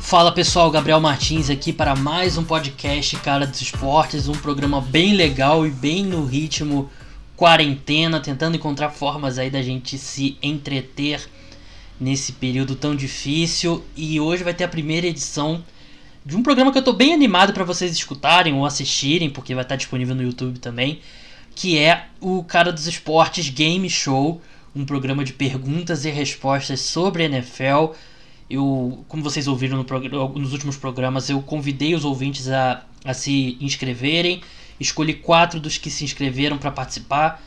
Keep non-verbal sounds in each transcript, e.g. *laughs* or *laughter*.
Fala pessoal, Gabriel Martins aqui para mais um podcast Cara dos Esportes, um programa bem legal e bem no ritmo quarentena, tentando encontrar formas aí da gente se entreter nesse período tão difícil. E hoje vai ter a primeira edição de um programa que eu tô bem animado para vocês escutarem ou assistirem, porque vai estar disponível no YouTube também, que é o Cara dos Esportes Game Show, um programa de perguntas e respostas sobre NFL. Eu, como vocês ouviram no nos últimos programas, eu convidei os ouvintes a, a se inscreverem. Escolhi quatro dos que se inscreveram para participar.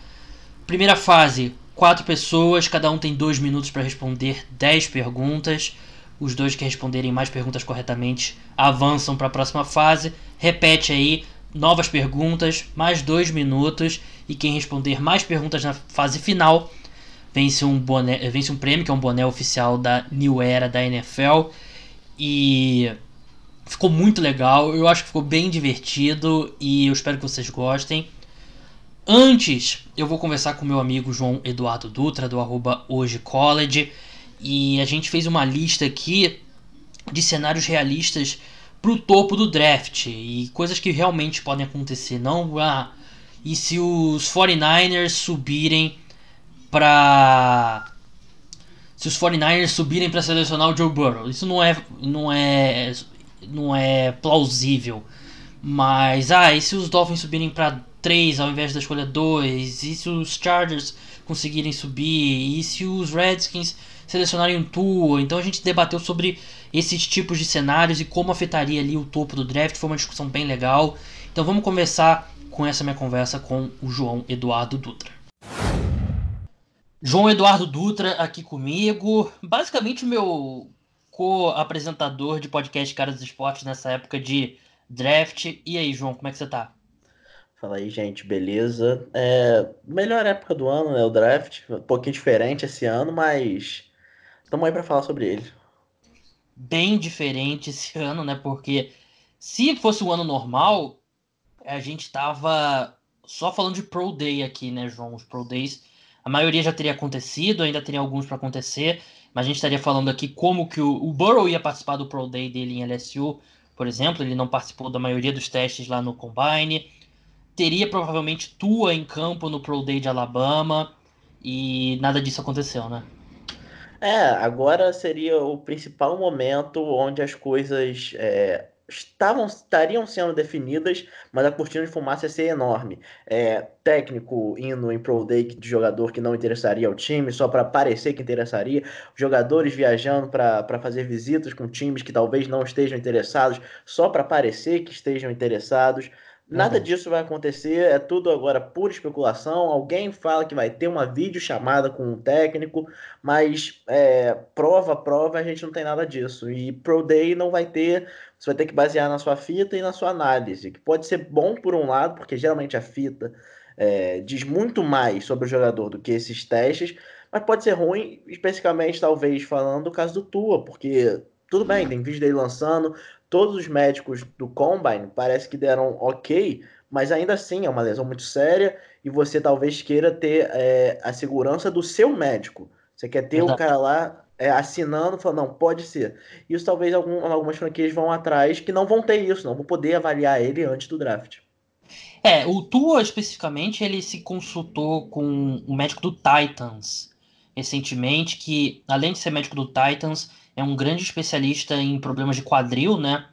Primeira fase, quatro pessoas, cada um tem dois minutos para responder dez perguntas. Os dois que responderem mais perguntas corretamente avançam para a próxima fase. Repete aí, novas perguntas, mais dois minutos. E quem responder mais perguntas na fase final vence um, boné, vence um prêmio, que é um boné oficial da New Era da NFL. E ficou muito legal. Eu acho que ficou bem divertido e eu espero que vocês gostem. Antes, eu vou conversar com meu amigo João Eduardo Dutra, do arroba Hoje College. E a gente fez uma lista aqui de cenários realistas pro topo do draft. E coisas que realmente podem acontecer. Não, ah, e se os 49ers subirem para se os 49ers subirem para selecionar o Joe Burrow. Isso não é não é não é plausível. Mas ah, e se os Dolphins subirem para 3 ao invés da escolha 2? E se os Chargers conseguirem subir? E se os Redskins selecionarem um Tua? Então a gente debateu sobre esses tipos de cenários e como afetaria ali o topo do draft. Foi uma discussão bem legal. Então vamos começar com essa minha conversa com o João Eduardo Dutra. João Eduardo Dutra aqui comigo, basicamente o meu co-apresentador de podcast Caras dos Esportes nessa época de draft. E aí, João, como é que você tá? Fala aí, gente, beleza? É, melhor época do ano, né? O draft, um pouquinho diferente esse ano, mas estamos aí para falar sobre ele. Bem diferente esse *laughs* ano, né? Porque se fosse um ano normal, a gente tava só falando de Pro Day aqui, né, João? Os Pro Days a maioria já teria acontecido, ainda teria alguns para acontecer, mas a gente estaria falando aqui como que o, o Burrow ia participar do Pro Day dele em LSU, por exemplo, ele não participou da maioria dos testes lá no Combine. Teria provavelmente Tua em campo no Pro Day de Alabama e nada disso aconteceu, né? É, agora seria o principal momento onde as coisas é, estavam, estariam sendo definidas, mas a cortina de fumaça ia ser enorme. É, técnico indo em Pro Day de jogador que não interessaria ao time, só para parecer que interessaria. Jogadores viajando para fazer visitas com times que talvez não estejam interessados, só para parecer que estejam interessados. Nada uhum. disso vai acontecer, é tudo agora pura especulação. Alguém fala que vai ter uma videochamada com um técnico, mas é, prova, prova, a gente não tem nada disso. E Pro Day não vai ter, você vai ter que basear na sua fita e na sua análise, que pode ser bom por um lado, porque geralmente a fita é, diz muito mais sobre o jogador do que esses testes, mas pode ser ruim, especificamente, talvez, falando do caso do Tua, porque tudo bem, tem vídeo dele lançando, todos os médicos do Combine parece que deram ok, mas ainda assim é uma lesão muito séria e você talvez queira ter é, a segurança do seu médico. Você quer ter o cara lá é, assinando, falando, não, pode ser. Isso talvez algum, algumas franquias vão atrás que não vão ter isso, não vão poder avaliar ele antes do draft. É, o Tua especificamente, ele se consultou com o médico do Titans recentemente, que além de ser médico do Titans, é um grande especialista em problemas de quadril, né?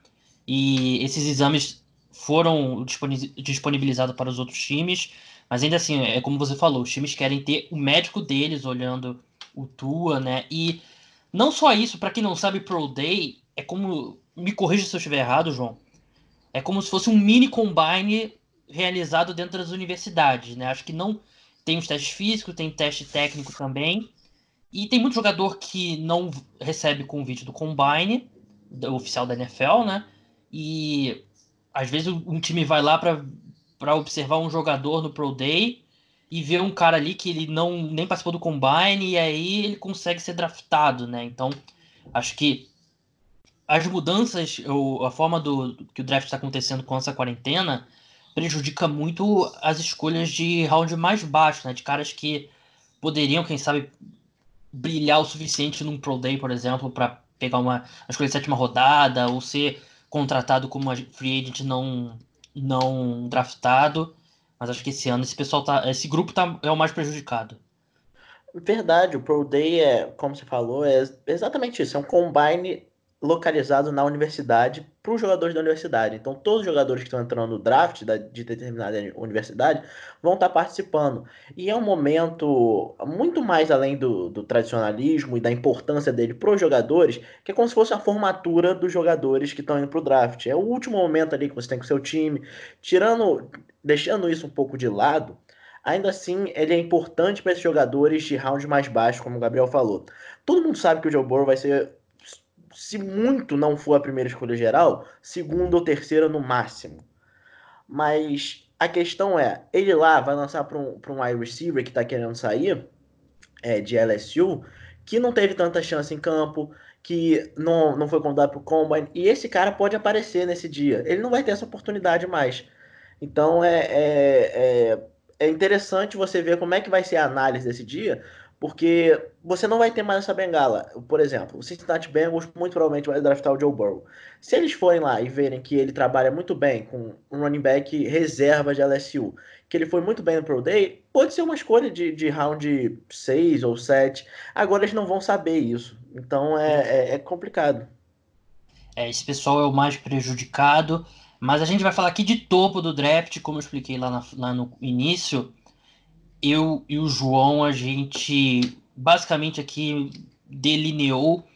E esses exames foram disponibilizados para os outros times, mas ainda assim, é como você falou, os times querem ter o médico deles olhando o Tua, né? E não só isso, para quem não sabe, Pro Day é como. Me corrija se eu estiver errado, João. É como se fosse um mini combine realizado dentro das universidades, né? Acho que não tem os testes físicos, tem teste técnico também. E tem muito jogador que não recebe convite do Combine, do oficial da NFL, né? E às vezes um time vai lá para observar um jogador no Pro Day e vê um cara ali que ele não nem participou do Combine e aí ele consegue ser draftado, né? Então, acho que as mudanças, ou a forma do que o draft está acontecendo com essa quarentena prejudica muito as escolhas de round mais baixo, né? De caras que poderiam, quem sabe, brilhar o suficiente num Pro Day, por exemplo, para pegar uma escolha de sétima rodada ou ser contratado como free agent não, não draftado. Mas acho que esse ano esse pessoal tá. Esse grupo tá, é o mais prejudicado. Verdade, o Pro Day é, como você falou, é exatamente isso. É um combine localizado na universidade para os jogadores da universidade. Então, todos os jogadores que estão entrando no draft da, de determinada universidade vão estar participando. E é um momento muito mais além do, do tradicionalismo e da importância dele para os jogadores, que é como se fosse a formatura dos jogadores que estão indo para o draft. É o último momento ali que você tem com o seu time. Tirando, deixando isso um pouco de lado, ainda assim ele é importante para esses jogadores de round mais baixos, como o Gabriel falou. Todo mundo sabe que o Joe Burrow vai ser se muito não for a primeira escolha geral, segunda ou terceira no máximo. Mas a questão é, ele lá vai lançar para um, um wide receiver que está querendo sair é, de LSU, que não teve tanta chance em campo, que não, não foi convidado para o Combine, e esse cara pode aparecer nesse dia. Ele não vai ter essa oportunidade mais. Então é, é, é, é interessante você ver como é que vai ser a análise desse dia, porque você não vai ter mais essa bengala. Por exemplo, o Cincinnati Bengals muito provavelmente vai draftar o Joe Burrow. Se eles forem lá e verem que ele trabalha muito bem com um running back reserva de LSU, que ele foi muito bem no Pro Day, pode ser uma escolha de, de round 6 ou 7. Agora eles não vão saber isso. Então é, é, é complicado. É, esse pessoal é o mais prejudicado. Mas a gente vai falar aqui de topo do draft, como eu expliquei lá, na, lá no início eu e o João, a gente basicamente aqui delineou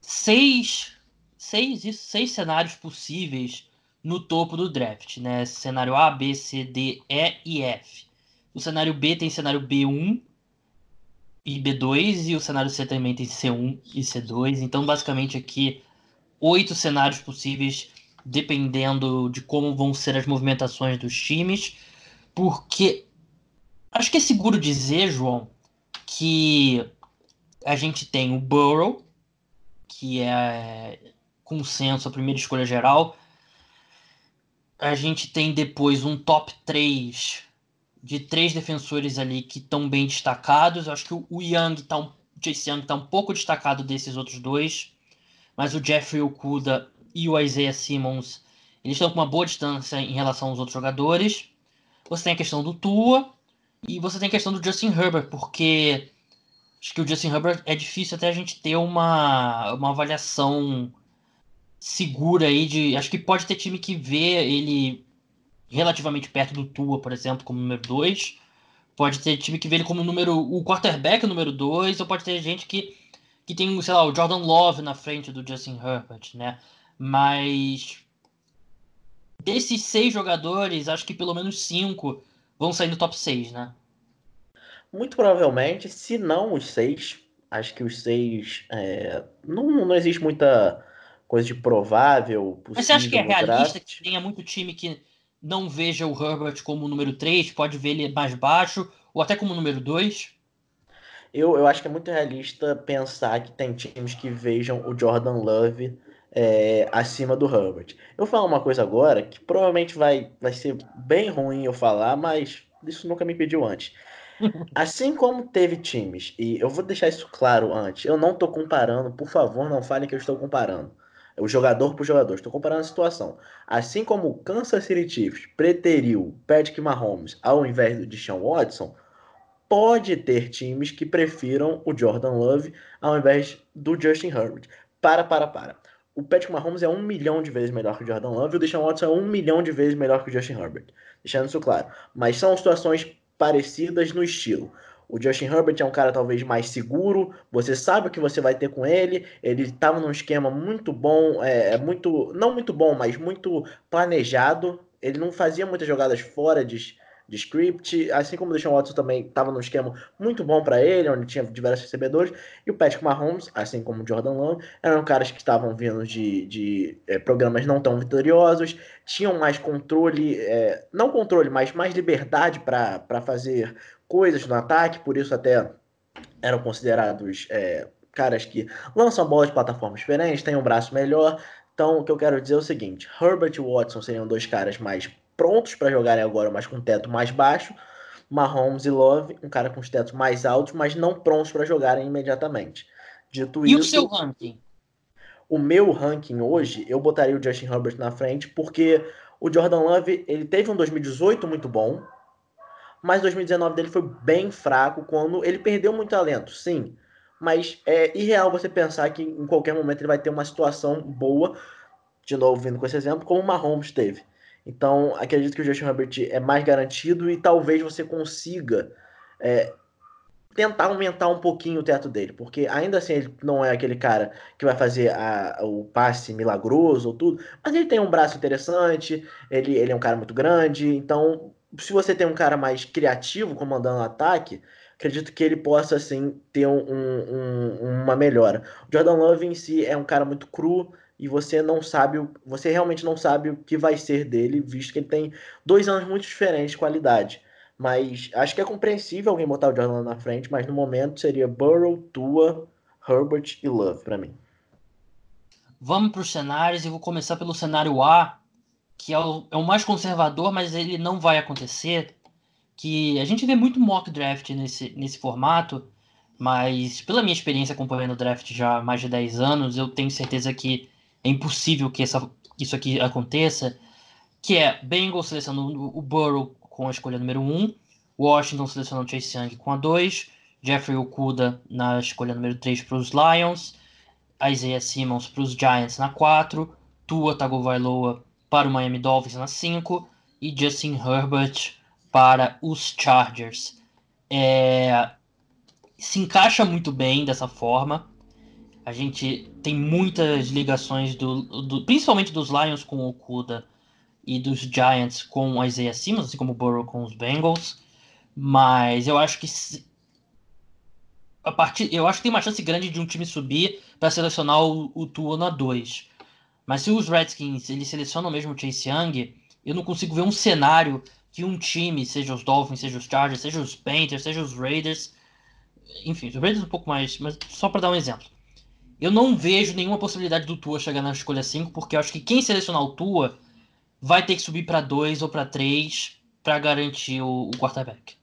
seis, seis, seis cenários possíveis no topo do draft, né? Cenário A, B, C, D, E e F. O cenário B tem cenário B1 e B2 e o cenário C também tem C1 e C2. Então, basicamente aqui oito cenários possíveis dependendo de como vão ser as movimentações dos times, porque Acho que é seguro dizer, João, que a gente tem o Burrow, que é consenso a primeira escolha geral. A gente tem depois um top 3 de três defensores ali que estão bem destacados. Acho que o Young tá um, o Chase Young está um pouco destacado desses outros dois, mas o Jeffrey Okuda e o Isaiah Simmons eles estão com uma boa distância em relação aos outros jogadores. Você tem a questão do Tua, e você tem a questão do Justin Herbert, porque acho que o Justin Herbert é difícil até a gente ter uma, uma avaliação segura aí de. Acho que pode ter time que vê ele relativamente perto do Tua, por exemplo, como número 2. Pode ter time que vê ele como número. o quarterback número 2, ou pode ter gente que, que tem, sei lá, o Jordan Love na frente do Justin Herbert, né? Mas desses seis jogadores, acho que pelo menos cinco vão sair no top 6, né? Muito provavelmente, se não os seis, acho que os seis. É, não, não existe muita coisa de provável. Possível Mas você acha que é realista que tenha muito time que não veja o Herbert como número 3, pode ver ele mais baixo, ou até como número 2? Eu, eu acho que é muito realista pensar que tem times que vejam o Jordan Love é, acima do Herbert. Eu vou falar uma coisa agora que provavelmente vai, vai ser bem ruim eu falar, mas isso nunca me pediu antes. *laughs* Assim como teve times, e eu vou deixar isso claro antes, eu não estou comparando, por favor, não falem que eu estou comparando. O jogador por jogador, estou comparando a situação. Assim como o Kansas City Chiefs preteriu Patrick Mahomes ao invés do Deshaun Watson, pode ter times que prefiram o Jordan Love ao invés do Justin Herbert. Para, para, para o Patrick Mahomes é um milhão de vezes melhor que o Jordan Love e o Deshaun Watson é um milhão de vezes melhor que o Justin Herbert. Deixando isso claro. Mas são situações parecidas no estilo. O Justin Herbert é um cara talvez mais seguro, você sabe o que você vai ter com ele, ele estava num esquema muito bom, é, é, muito, não muito bom, mas muito planejado. Ele não fazia muitas jogadas fora de, de script, assim como o Deshaun Watson também estava num esquema muito bom para ele, onde tinha diversos recebedores, e o Patrick Mahomes, assim como o Jordan Love, eram caras que estavam vindo de, de é, programas não tão vitoriosos, tinham mais controle, é, não controle, mas mais liberdade para fazer coisas no ataque, por isso até eram considerados é, caras que lançam bola de plataformas diferentes, têm um braço melhor. Então, o que eu quero dizer é o seguinte: Herbert e Watson seriam dois caras mais prontos para jogarem agora, mas com teto mais baixo. Mahomes e Love, um cara com os tetos mais altos, mas não prontos para jogarem imediatamente. Dito e isso, o seu ranking? O meu ranking hoje, eu botaria o Justin Herbert na frente, porque o Jordan Love, ele teve um 2018 muito bom, mas 2019 dele foi bem fraco quando ele perdeu muito talento, sim. Mas é irreal você pensar que em qualquer momento ele vai ter uma situação boa, de novo vindo com esse exemplo, como o Mahomes teve. Então, acredito que o Justin Herbert é mais garantido e talvez você consiga é, tentar aumentar um pouquinho o teto dele, porque ainda assim ele não é aquele cara que vai fazer a, o passe milagroso ou tudo, mas ele tem um braço interessante, ele, ele é um cara muito grande, então se você tem um cara mais criativo comandando o ataque, acredito que ele possa assim ter um, um, uma melhora. O Jordan Love em si é um cara muito cru, e você não sabe, você realmente não sabe o que vai ser dele, visto que ele tem dois anos muito diferentes de qualidade. Mas acho que é compreensível alguém botar o Jordan na frente, mas no momento seria Burrow, Tua, Herbert e Love para mim. Vamos para os cenários e vou começar pelo cenário A, que é o, é o mais conservador, mas ele não vai acontecer. Que a gente vê muito mock draft nesse, nesse formato, mas pela minha experiência acompanhando o draft já há mais de 10 anos, eu tenho certeza que é impossível que essa, isso aqui aconteça, que é Bengals selecionando o Burrow com a escolha número 1, Washington selecionando Chase Young com a 2, Jeffrey Okuda na escolha número 3 para os Lions, Isaiah Simmons para os Giants na 4, Tua Tagovailoa para o Miami Dolphins na 5 e Justin Herbert para os Chargers. É, se encaixa muito bem dessa forma. A gente tem muitas ligações, do, do principalmente dos Lions com o Okuda e dos Giants com o Isaiah Simmons, assim como o Burrow com os Bengals. Mas eu acho que a partir, eu acho que tem uma chance grande de um time subir para selecionar o, o Tua na 2. Mas se os Redskins eles selecionam mesmo o Chase Young, eu não consigo ver um cenário que um time, seja os Dolphins, seja os Chargers, seja os Panthers, seja os Raiders, enfim, os Raiders um pouco mais, mas só para dar um exemplo eu não vejo nenhuma possibilidade do Tua chegar na escolha 5, porque eu acho que quem selecionar o Tua vai ter que subir para 2 ou para 3 para garantir o, o quarterback.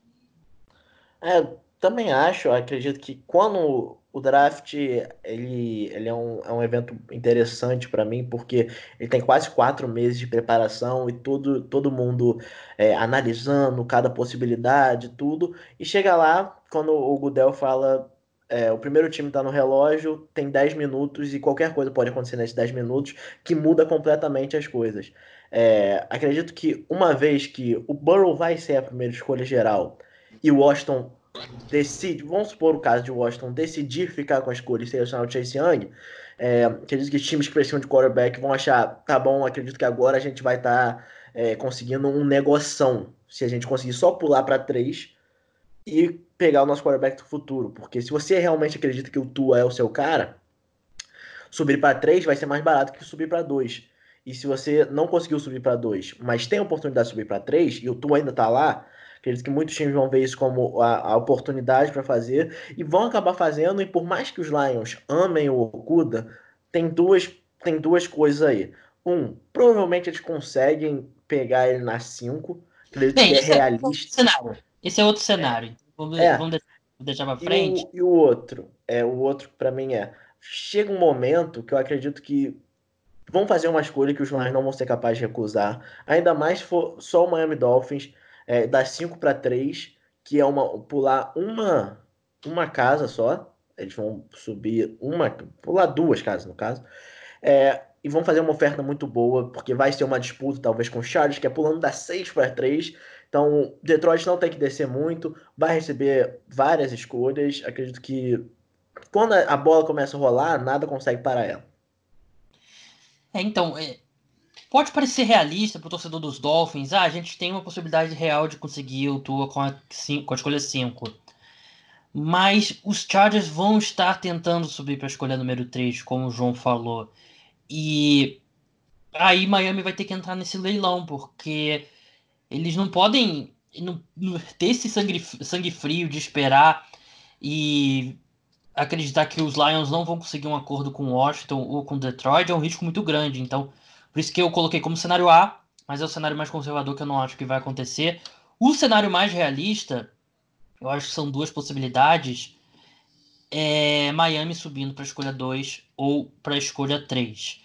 É, também acho, acredito que quando o draft ele, ele é, um, é um evento interessante para mim, porque ele tem quase quatro meses de preparação e todo, todo mundo é, analisando cada possibilidade, tudo, e chega lá, quando o Gudel fala é, o primeiro time está no relógio, tem 10 minutos e qualquer coisa pode acontecer nesses 10 minutos que muda completamente as coisas. É, acredito que uma vez que o Burrow vai ser a primeira escolha geral e o Washington decide, vamos supor o caso de Washington decidir ficar com a escolha e selecionar o Chase Young, é, acredito que times que precisam de quarterback vão achar, tá bom, acredito que agora a gente vai estar tá, é, conseguindo um negoção. Se a gente conseguir só pular para 3 e pegar o nosso quarterback do futuro. Porque se você realmente acredita que o Tua é o seu cara, subir para 3 vai ser mais barato que subir para 2. E se você não conseguiu subir para 2, mas tem a oportunidade de subir para 3 e o Tua ainda está lá, acredito que muitos times vão ver isso como a, a oportunidade para fazer e vão acabar fazendo. E por mais que os Lions amem o Okuda, tem duas, tem duas coisas aí. Um, provavelmente eles conseguem pegar ele na 5. Acredito Bem, que é, é realista. É esse é outro cenário. Vamos, é. vamos deixar pra frente. E o, e o outro, é o outro para mim é chega um momento que eu acredito que vão fazer uma escolha que os Lions não vão ser capazes de recusar. Ainda mais se for só o Miami Dolphins é, das 5 para 3, que é uma pular uma uma casa só. Eles vão subir uma, pular duas casas no caso. É, e vão fazer uma oferta muito boa, porque vai ser uma disputa talvez com o Chargers, que é pulando das 6 para 3. Então, Detroit não tem que descer muito, vai receber várias escolhas. Acredito que quando a bola começa a rolar, nada consegue parar ela. É, então, é, pode parecer realista para o torcedor dos Dolphins. Ah, a gente tem uma possibilidade real de conseguir o Tua com a, com a escolha 5. Mas os Chargers vão estar tentando subir para a escolha número 3, como o João falou. E aí Miami vai ter que entrar nesse leilão, porque eles não podem não, não, ter esse sangue, sangue frio de esperar e acreditar que os Lions não vão conseguir um acordo com Washington ou com Detroit é um risco muito grande. Então, por isso que eu coloquei como cenário A, mas é o cenário mais conservador que eu não acho que vai acontecer. O cenário mais realista, eu acho que são duas possibilidades, é Miami subindo para a escolha 2 ou para a escolha 3.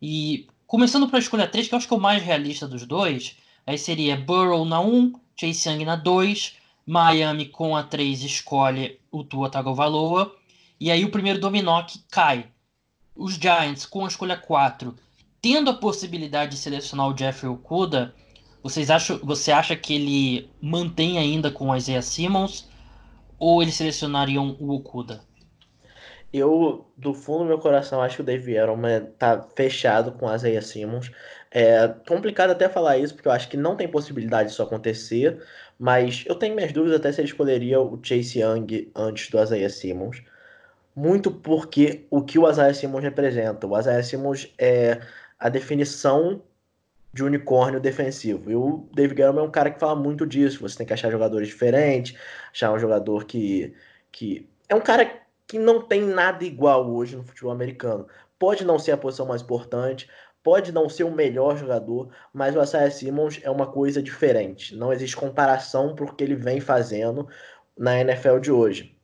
E começando para a escolha 3, que eu acho que é o mais realista dos dois, aí seria Burrow na 1, Chase Young na 2, Miami com a 3 escolhe o Tua Tagovailoa, e aí o primeiro dominó que cai. Os Giants com a escolha 4, tendo a possibilidade de selecionar o Jeffrey Okuda, vocês acham, você acha que ele mantém ainda com o Isaiah Simmons ou eles selecionariam o Okuda? Eu, do fundo do meu coração, acho que o Dave Edelman tá fechado com o Isaiah Simmons. É complicado até falar isso, porque eu acho que não tem possibilidade disso acontecer, mas eu tenho minhas dúvidas até se ele escolheria o Chase Young antes do Isaiah Simmons. Muito porque o que o Isaiah Simmons representa. O Isaiah Simmons é a definição de unicórnio defensivo. E o Dave Gettleman é um cara que fala muito disso. Você tem que achar jogadores diferentes, achar um jogador que, que é um cara que não tem nada igual hoje no futebol americano. Pode não ser a posição mais importante, pode não ser o melhor jogador, mas o Isaiah Simmons é uma coisa diferente. Não existe comparação por que ele vem fazendo na NFL de hoje.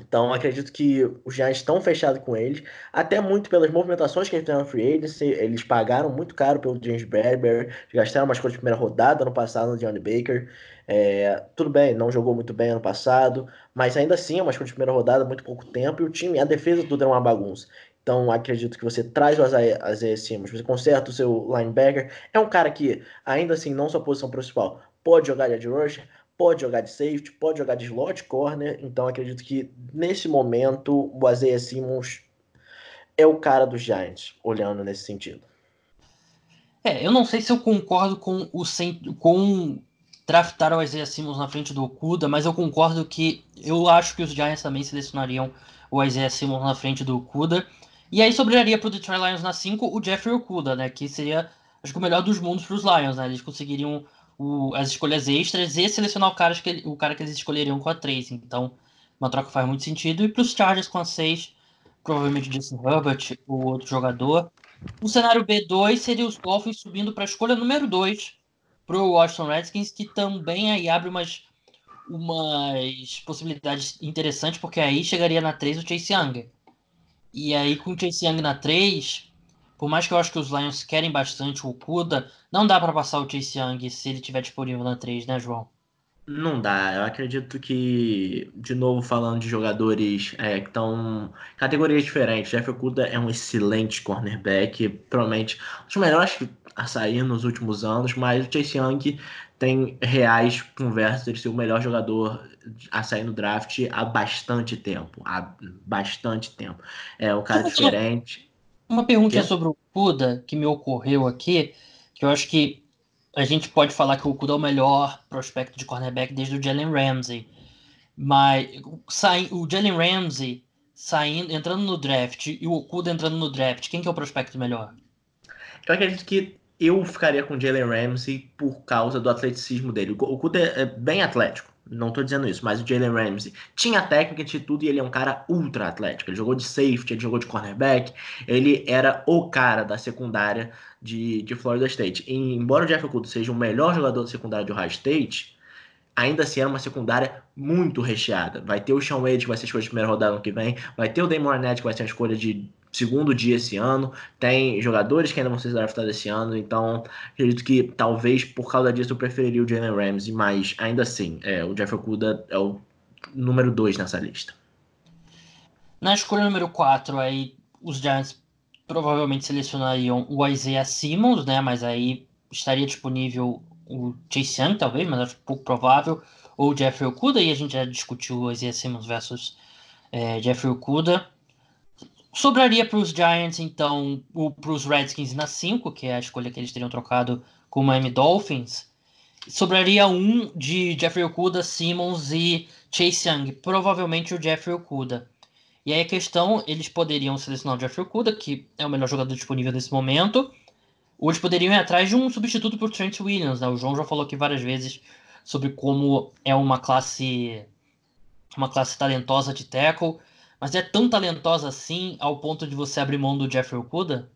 Então, acredito que os Giants estão fechados com eles, até muito pelas movimentações que eles fizeram na Free Agency. Eles pagaram muito caro pelo James Bradbury, gastaram umas coisas de primeira rodada no passado no Johnny Baker. É, tudo bem, não jogou muito bem ano passado, mas ainda assim é uma escolha de primeira rodada, muito pouco tempo, e o time, a defesa tudo é uma bagunça. Então, acredito que você traz o Isaiah Simmons, você conserta o seu linebacker. É um cara que, ainda assim, não sua posição principal, pode jogar de rusher, pode jogar de safety, pode jogar de slot corner, então acredito que nesse momento o Isaiah Simmons é o cara dos Giants, olhando nesse sentido. É, eu não sei se eu concordo com o com draftar o Isaiah Simmons na frente do Okuda, mas eu concordo que eu acho que os Giants também selecionariam o Isaiah Simmons na frente do Okuda. E aí sobraria para o Detroit Lions na 5 o Jeffrey Okuda, né, que seria acho que o melhor dos mundos para os Lions, né? Eles conseguiriam o, as escolhas extras e selecionar o cara, que, o cara que eles escolheriam com a 3. Então, uma troca faz muito sentido. E para os Chargers com a 6, provavelmente Justin Herbert, o outro jogador. O cenário B2 seria os Dolphins subindo para a escolha número 2 para o Washington Redskins, que também aí abre umas, umas possibilidades interessantes, porque aí chegaria na 3 o Chase Young. E aí com o Chase Young na 3, por mais que eu acho que os Lions querem bastante o Kuda, não dá para passar o Chase Young se ele tiver disponível na 3, né, João? Não dá. Eu acredito que, de novo, falando de jogadores é, que estão categorias diferentes, Jeff Okuda é um excelente cornerback, provavelmente um dos melhores a sair nos últimos anos, mas o Chase Young tem reais conversas de ser o melhor jogador a sair no draft há bastante tempo. Há bastante tempo. É um cara diferente. Uma pergunta que? sobre o Kuda que me ocorreu aqui, que eu acho que a gente pode falar que o Kuda é o melhor prospecto de cornerback desde o Jalen Ramsey. Mas sai, o Jalen Ramsey saindo, entrando no draft e o Okuda entrando no draft, quem que é o prospecto melhor? Eu acredito que eu ficaria com o Jalen Ramsey por causa do atleticismo dele. O Okuda é bem atlético. Não tô dizendo isso, mas o Jalen Ramsey tinha técnica de tudo e ele é um cara ultra atlético. Ele jogou de safety, ele jogou de cornerback, ele era o cara da secundária de, de Florida State. E, embora o Jeff Okuda seja o melhor jogador da secundária de Ohio State, ainda assim era uma secundária muito recheada. Vai ter o Sean Wade, que vai ser escolha de primeira rodada no que vem, vai ter o Damon Arnett, que vai ser uma escolha de segundo dia esse ano. Tem jogadores que ainda vão ser draftados esse ano, então acredito que talvez por causa disso eu preferiria o Jalen Ramsey, mas ainda assim, é, o Jeff Okuda é o número 2 nessa lista. Na escolha número 4, aí os Giants provavelmente selecionariam o Isaiah Simmons, né? Mas aí estaria disponível o Chase Young, talvez, mas acho pouco provável, ou o Jeffrey Okuda, e a gente já discutiu o Isaiah Simmons versus é, Jeffrey Okuda. Sobraria para os Giants, então, para os Redskins na 5, que é a escolha que eles teriam trocado com o Miami Dolphins. Sobraria um de Jeffrey Okuda, Simmons e Chase Young. Provavelmente o Jeffrey Okuda. E aí a questão, eles poderiam selecionar o Jeffrey Okuda, que é o melhor jogador disponível nesse momento, ou eles poderiam ir atrás de um substituto para o Trent Williams. Né? O João já falou aqui várias vezes sobre como é uma classe uma classe talentosa de tackle mas é tão talentosa assim ao ponto de você abrir mão do Jeffrey Okuda?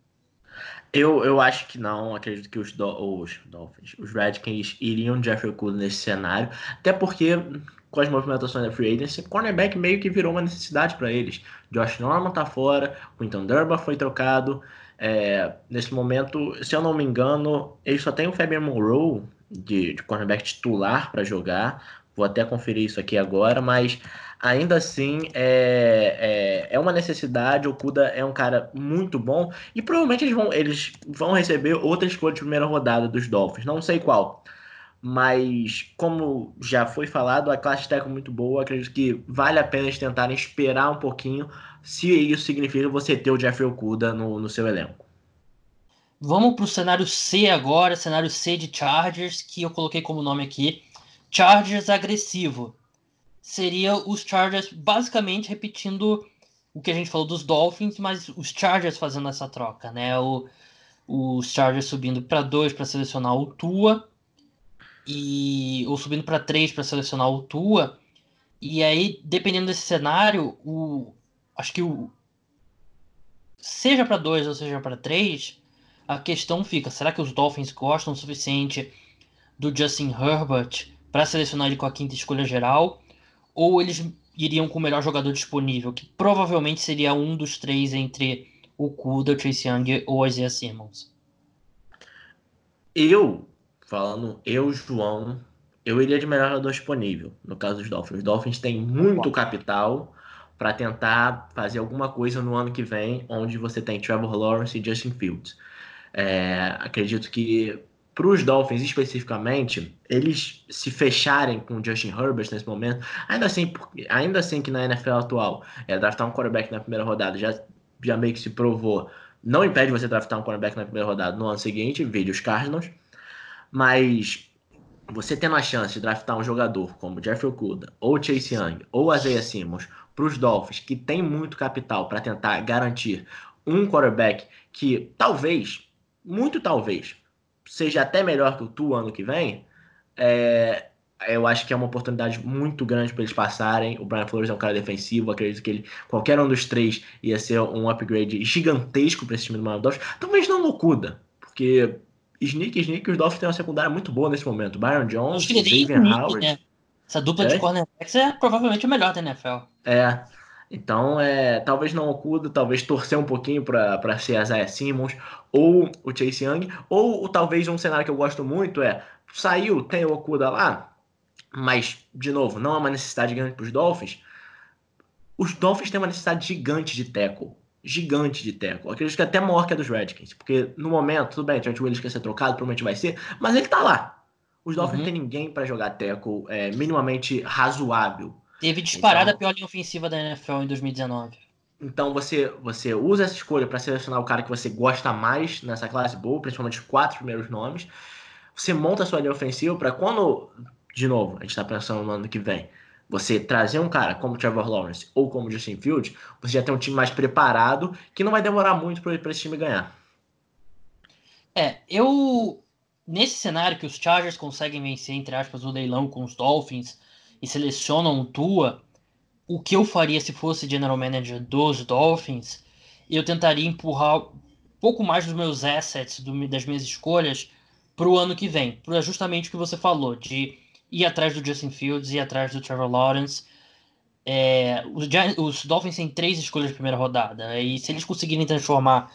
Eu, eu acho que não. Acredito que os, do, os Dolphins, os Redskins iriam Jeffrey Okuda nesse cenário. Até porque, com as movimentações da Free Agency, cornerback meio que virou uma necessidade para eles. Josh Norman tá fora, Quinton Durban foi trocado. É, nesse momento, se eu não me engano, ele só tem o Fabian Monroe de, de cornerback titular para jogar. Vou até conferir isso aqui agora, mas ainda assim é, é, é, uma necessidade. O Kuda é um cara muito bom e provavelmente eles vão, eles vão receber outra escolha de primeira rodada dos Dolphins, não sei qual. Mas, como já foi falado, a classe técnica é muito boa. Acredito que vale a pena eles tentarem esperar um pouquinho, se isso significa você ter o Jeffrey Okuda no, no seu elenco. Vamos para o cenário C agora, cenário C de Chargers, que eu coloquei como nome aqui. Chargers agressivo. Seria os Chargers basicamente repetindo o que a gente falou dos Dolphins, mas os Chargers fazendo essa troca, né? O, os Chargers subindo para 2 para selecionar o Tua e ou subindo para 3 para selecionar o Tua. E aí, dependendo desse cenário, o acho que o seja para 2 ou seja para 3, a questão fica, será que os Dolphins gostam o suficiente do Justin Herbert para selecionar ele com a quinta escolha geral, ou eles iriam com o melhor jogador disponível, que provavelmente seria um dos três entre o Kuda, o Chase Young ou Isaiah Simmons. Eu, falando eu, João, eu iria de melhor jogador disponível, no caso dos Dolphins. Os Dolphins têm muito capital para tentar fazer alguma coisa no ano que vem, onde você tem Trevor Lawrence e Justin Fields. É, acredito que para os Dolphins especificamente, eles se fecharem com o Justin Herbert nesse momento, ainda assim, ainda assim que na NFL atual, é, draftar um quarterback na primeira rodada já, já meio que se provou, não impede você draftar um quarterback na primeira rodada no ano seguinte, vídeo os Cardinals, mas você tendo a chance de draftar um jogador como Jeffrey Okuda, ou Chase Young, ou Isaiah Simmons, para os Dolphins, que tem muito capital para tentar garantir um quarterback que talvez, muito talvez, seja até melhor que o Tu ano que vem, é, eu acho que é uma oportunidade muito grande para eles passarem. O Brian Flores é um cara defensivo, acredito que ele, qualquer um dos três ia ser um upgrade gigantesco para esse time do Miami Dolphins. Talvez não loucuda, porque Sneak e Sneak, os Dolphins têm uma secundária muito boa nesse momento. Byron Jones, Xavier Howard. Né? Essa dupla é? de cornerbacks é provavelmente a melhor da NFL. É. Então, é, talvez não Okuda, talvez torcer um pouquinho para ser Isaiah Simmons ou o Chase Young, ou, talvez um cenário que eu gosto muito é, saiu, tem o Okuda lá, mas, de novo, não é uma necessidade grande para os Dolphins. Os Dolphins têm uma necessidade gigante de tackle. Gigante de tackle. Acredito que é até maior que a dos Redskins. Porque no momento, tudo bem, Trent Williams quer ser trocado, provavelmente vai ser, mas ele tá lá. Os Dolphins uhum. têm ninguém para jogar tackle é, minimamente razoável. Teve disparada então, a pior linha ofensiva da NFL em 2019. Então você, você usa essa escolha para selecionar o cara que você gosta mais nessa classe boa, principalmente os quatro primeiros nomes. Você monta a sua linha ofensiva para quando, de novo, a gente está pensando no ano que vem, você trazer um cara como Trevor Lawrence ou como Justin Fields, você já tem um time mais preparado que não vai demorar muito para esse time ganhar. É, eu nesse cenário que os Chargers conseguem vencer entre aspas o leilão com os Dolphins e selecionam um Tua, o que eu faria se fosse general manager dos Dolphins, eu tentaria empurrar um pouco mais dos meus assets, do, das minhas escolhas, para o ano que vem. Para justamente o que você falou, de ir atrás do Justin Fields, ir atrás do Trevor Lawrence. É, os, os, Dolphins têm três escolhas de primeira rodada, e se eles conseguirem transformar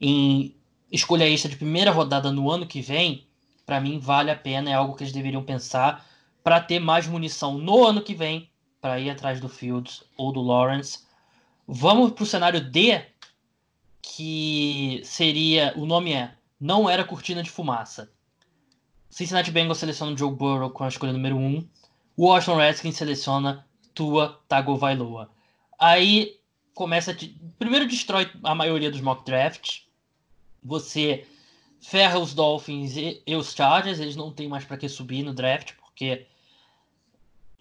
em escolha extra de primeira rodada no ano que vem, para mim vale a pena, é algo que eles deveriam pensar para ter mais munição no ano que vem para ir atrás do Fields ou do Lawrence. Vamos para o cenário D, que seria. O nome é Não Era Cortina de Fumaça. Cincinnati Bengals seleciona Joe Burrow com a escolha número 1. Washington Redskins seleciona Tua Tagovailoa. Aí começa. A Primeiro destrói a maioria dos mock drafts. Você ferra os Dolphins e, e os Chargers. Eles não têm mais para que subir no draft, porque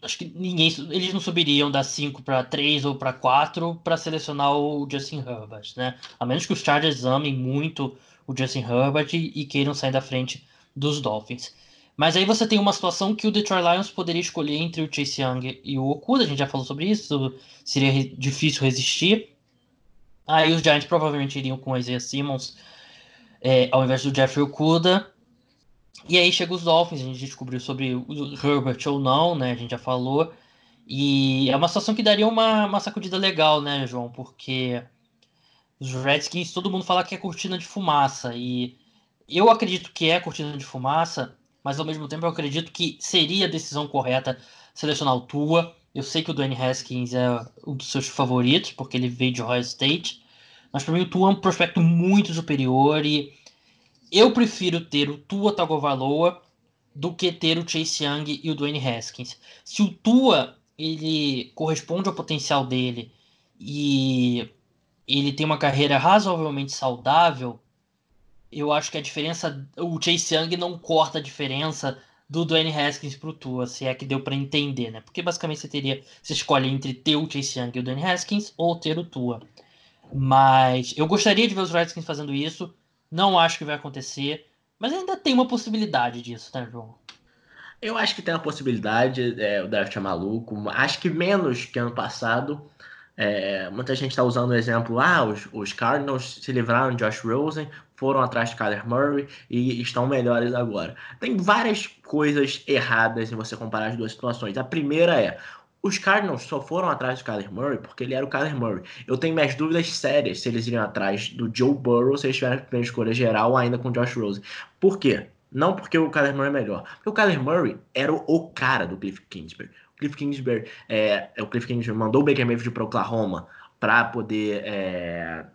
acho que ninguém eles não subiriam da 5 para 3 ou para 4 para selecionar o Justin Herbert, né? A menos que os Chargers amem muito o Justin Herbert e, e, queiram sair da frente dos Dolphins. Mas aí você tem uma situação que o Detroit Lions poderia escolher entre o Chase Young e o Okuda, a gente já falou sobre isso, seria re difícil resistir. Aí os Giants provavelmente iriam com o Isaiah Simmons. é, ao invés do Jeffrey Okuda. E aí chega os Dolphins, a gente descobriu sobre o Herbert ou não, né? A gente já falou. E é uma situação que daria uma, uma sacudida legal, né, João? Porque os Redskins, todo mundo fala que é cortina de fumaça. E eu acredito que é cortina de fumaça, mas ao mesmo tempo eu acredito que seria a decisão correta selecionar o Tua. Eu sei que o Dwayne Haskins é um dos seus favoritos, porque ele veio de Ohio State. Mas para mim o Tua é um prospecto muito superior e eu prefiro ter o Tua Tagovailoa do que ter o Chase Young e o Dwayne Haskins. Se o Tua ele corresponde ao potencial dele e ele tem uma carreira razoavelmente saudável, eu acho que a diferença, o Chase Young não corta a diferença do Dwayne Haskins pro Tua, se é que deu para entender, né? Porque basicamente você teria, você escolhe entre ter o Chase Young e o Dwayne Haskins ou ter o Tua. Mas eu gostaria de ver os Redskins fazendo isso, não acho que vai acontecer, mas ainda tem uma possibilidade disso, tá, João? Eu acho que tem uma possibilidade, é, o draft é maluco, acho que menos que ano passado. É, muita gente está usando o exemplo, ah, os, os, Cardinals se livraram de Josh Rosen, foram atrás de Kyler Murray e estão melhores agora. Tem várias coisas erradas em você comparar as duas situações. A primeira é, os Cardinals só foram atrás de Kyler Murray porque ele era o Kyler Murray. Eu tenho minhas dúvidas sérias se eles iriam atrás do Joe Burrow se eles tiverem a primeira escolha geral ainda com Josh Rosen. Por quê? Não porque o Kyler Murray é melhor. Porque o Kyler Murray era o, cara do Cliff Kingsbury. O Cliff Kingsbury, é, o Cliff Kingsbury mandou o Baker Mayfield para Oklahoma para poder... É,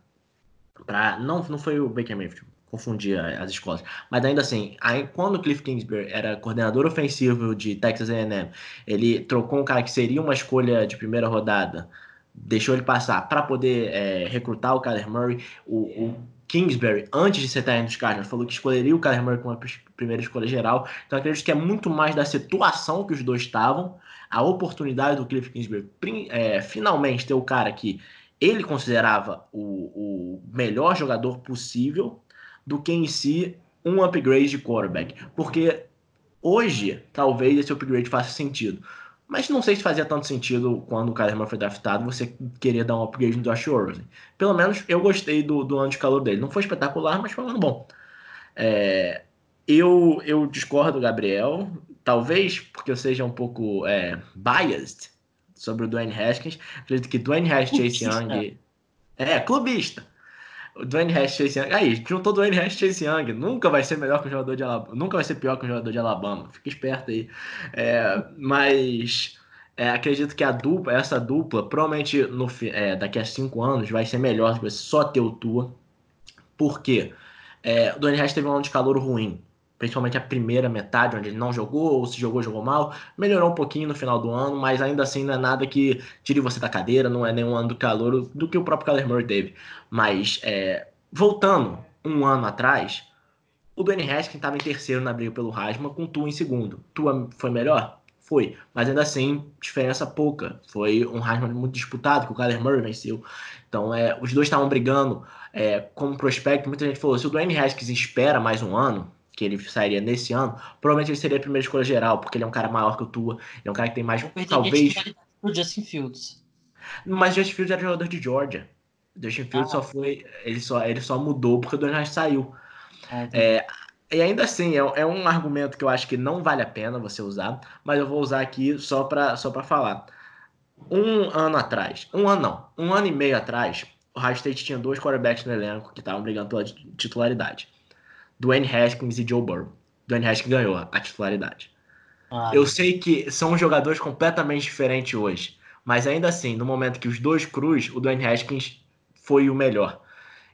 pra, não, não foi o Baker Mayfield, confundi as escolas. Mas ainda assim, aí, quando o Cliff Kingsbury era coordenador ofensivo de Texas A&M, ele trocou um cara que seria uma escolha de primeira rodada, deixou ele passar para poder é, recrutar o Kyler Murray. O, o Kingsbury, antes de ser técnico dos Cardinals, falou que escolheria o Kyler Murray como a primeira escolha geral. Então acredito que é muito mais da situação que os dois estavam, a oportunidade do Cliff Kingsbury é, finalmente ter o cara que ele considerava o, o melhor jogador possível do que em si um upgrade de quarterback. Porque hoje, talvez esse upgrade faça sentido. Mas não sei se fazia tanto sentido quando o Kyler Murray foi draftado você querer dar um upgrade no Josh Rosen. Pelo menos eu gostei do, do ano de calor dele. Não foi espetacular, mas foi um ano bom. É, eu, eu discordo do Gabriel, talvez porque eu seja um pouco é, biased sobre o Dwayne Haskins. Acredito que Dwayne Haskins. É, clubista. O Dwayne Haskins, Chase Young... Aí, juntou Dwayne Haskins Chase Young. Nunca vai ser melhor que um jogador de Alabama. Nunca vai ser pior que um jogador de Alabama. Fica esperto aí. É, mas... É, acredito que a dupla, essa dupla, provavelmente no, é, daqui a cinco anos vai ser melhor do que só ter o Tua. Por quê? É, o Dwayne Haskins teve um ano de calor ruim principalmente a primeira metade, onde ele não jogou, ou se jogou, jogou mal. Melhorou um pouquinho no final do ano, mas ainda assim não é nada que tire você da cadeira, não é nenhum ano do calor do que o próprio Kyler Murray teve. Mas, é, voltando um ano atrás, o Dwayne Haskins estava em terceiro na briga pelo Rasma, com Tua em segundo. Tua foi melhor? Foi, mas ainda assim, diferença pouca. Foi um Rasma muito disputado, que o Kyler Murray venceu. Então, é, os dois estavam brigando é, como prospecto. Muita gente falou: se o Dwayne Haskins espera mais um ano, que ele sairia nesse ano, provavelmente ele seria a primeira escolha geral, porque ele é um cara maior que o Tua, ele é um cara que tem mais, talvez... Pro Justin Fields. Mas Justin Fields era jogador de Georgia. Justin Fields ah. só foi, ele só, ele só mudou porque o Donald saiu. Ah, é, e ainda assim, é, é, um argumento que eu acho que não vale a pena você usar, mas eu vou usar aqui só para só pra falar. Um ano atrás, um ano não, um ano e meio atrás, o High State tinha dois quarterbacks no elenco que estavam brigando pela titularidade. Dwayne Haskins e Joe Burrow. Dwayne Haskins ganhou a titularidade. Ah, eu sei que são jogadores completamente diferentes hoje, mas ainda assim, no momento que os dois cruz, o Dwayne Haskins foi o melhor.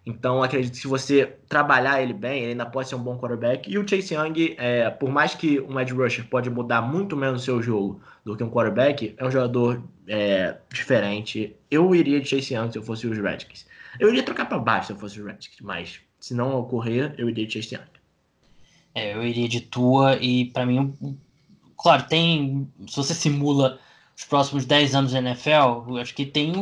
Então, acredito que se você trabalhar ele bem, ele ainda pode ser um bom quarterback. E o Chase Young, é, por mais que um edge rusher pode mudar muito menos o seu jogo do que um quarterback, é um jogador é, diferente. Eu iria de Chase Young se eu fosse os Redskins. Eu iria trocar para baixo se eu fosse os Redskins, mas se não ocorrer, eu iria de Chase. É, eu iria de Tua e para mim, claro, tem. Se você simula os próximos 10 anos da NFL, eu acho que tem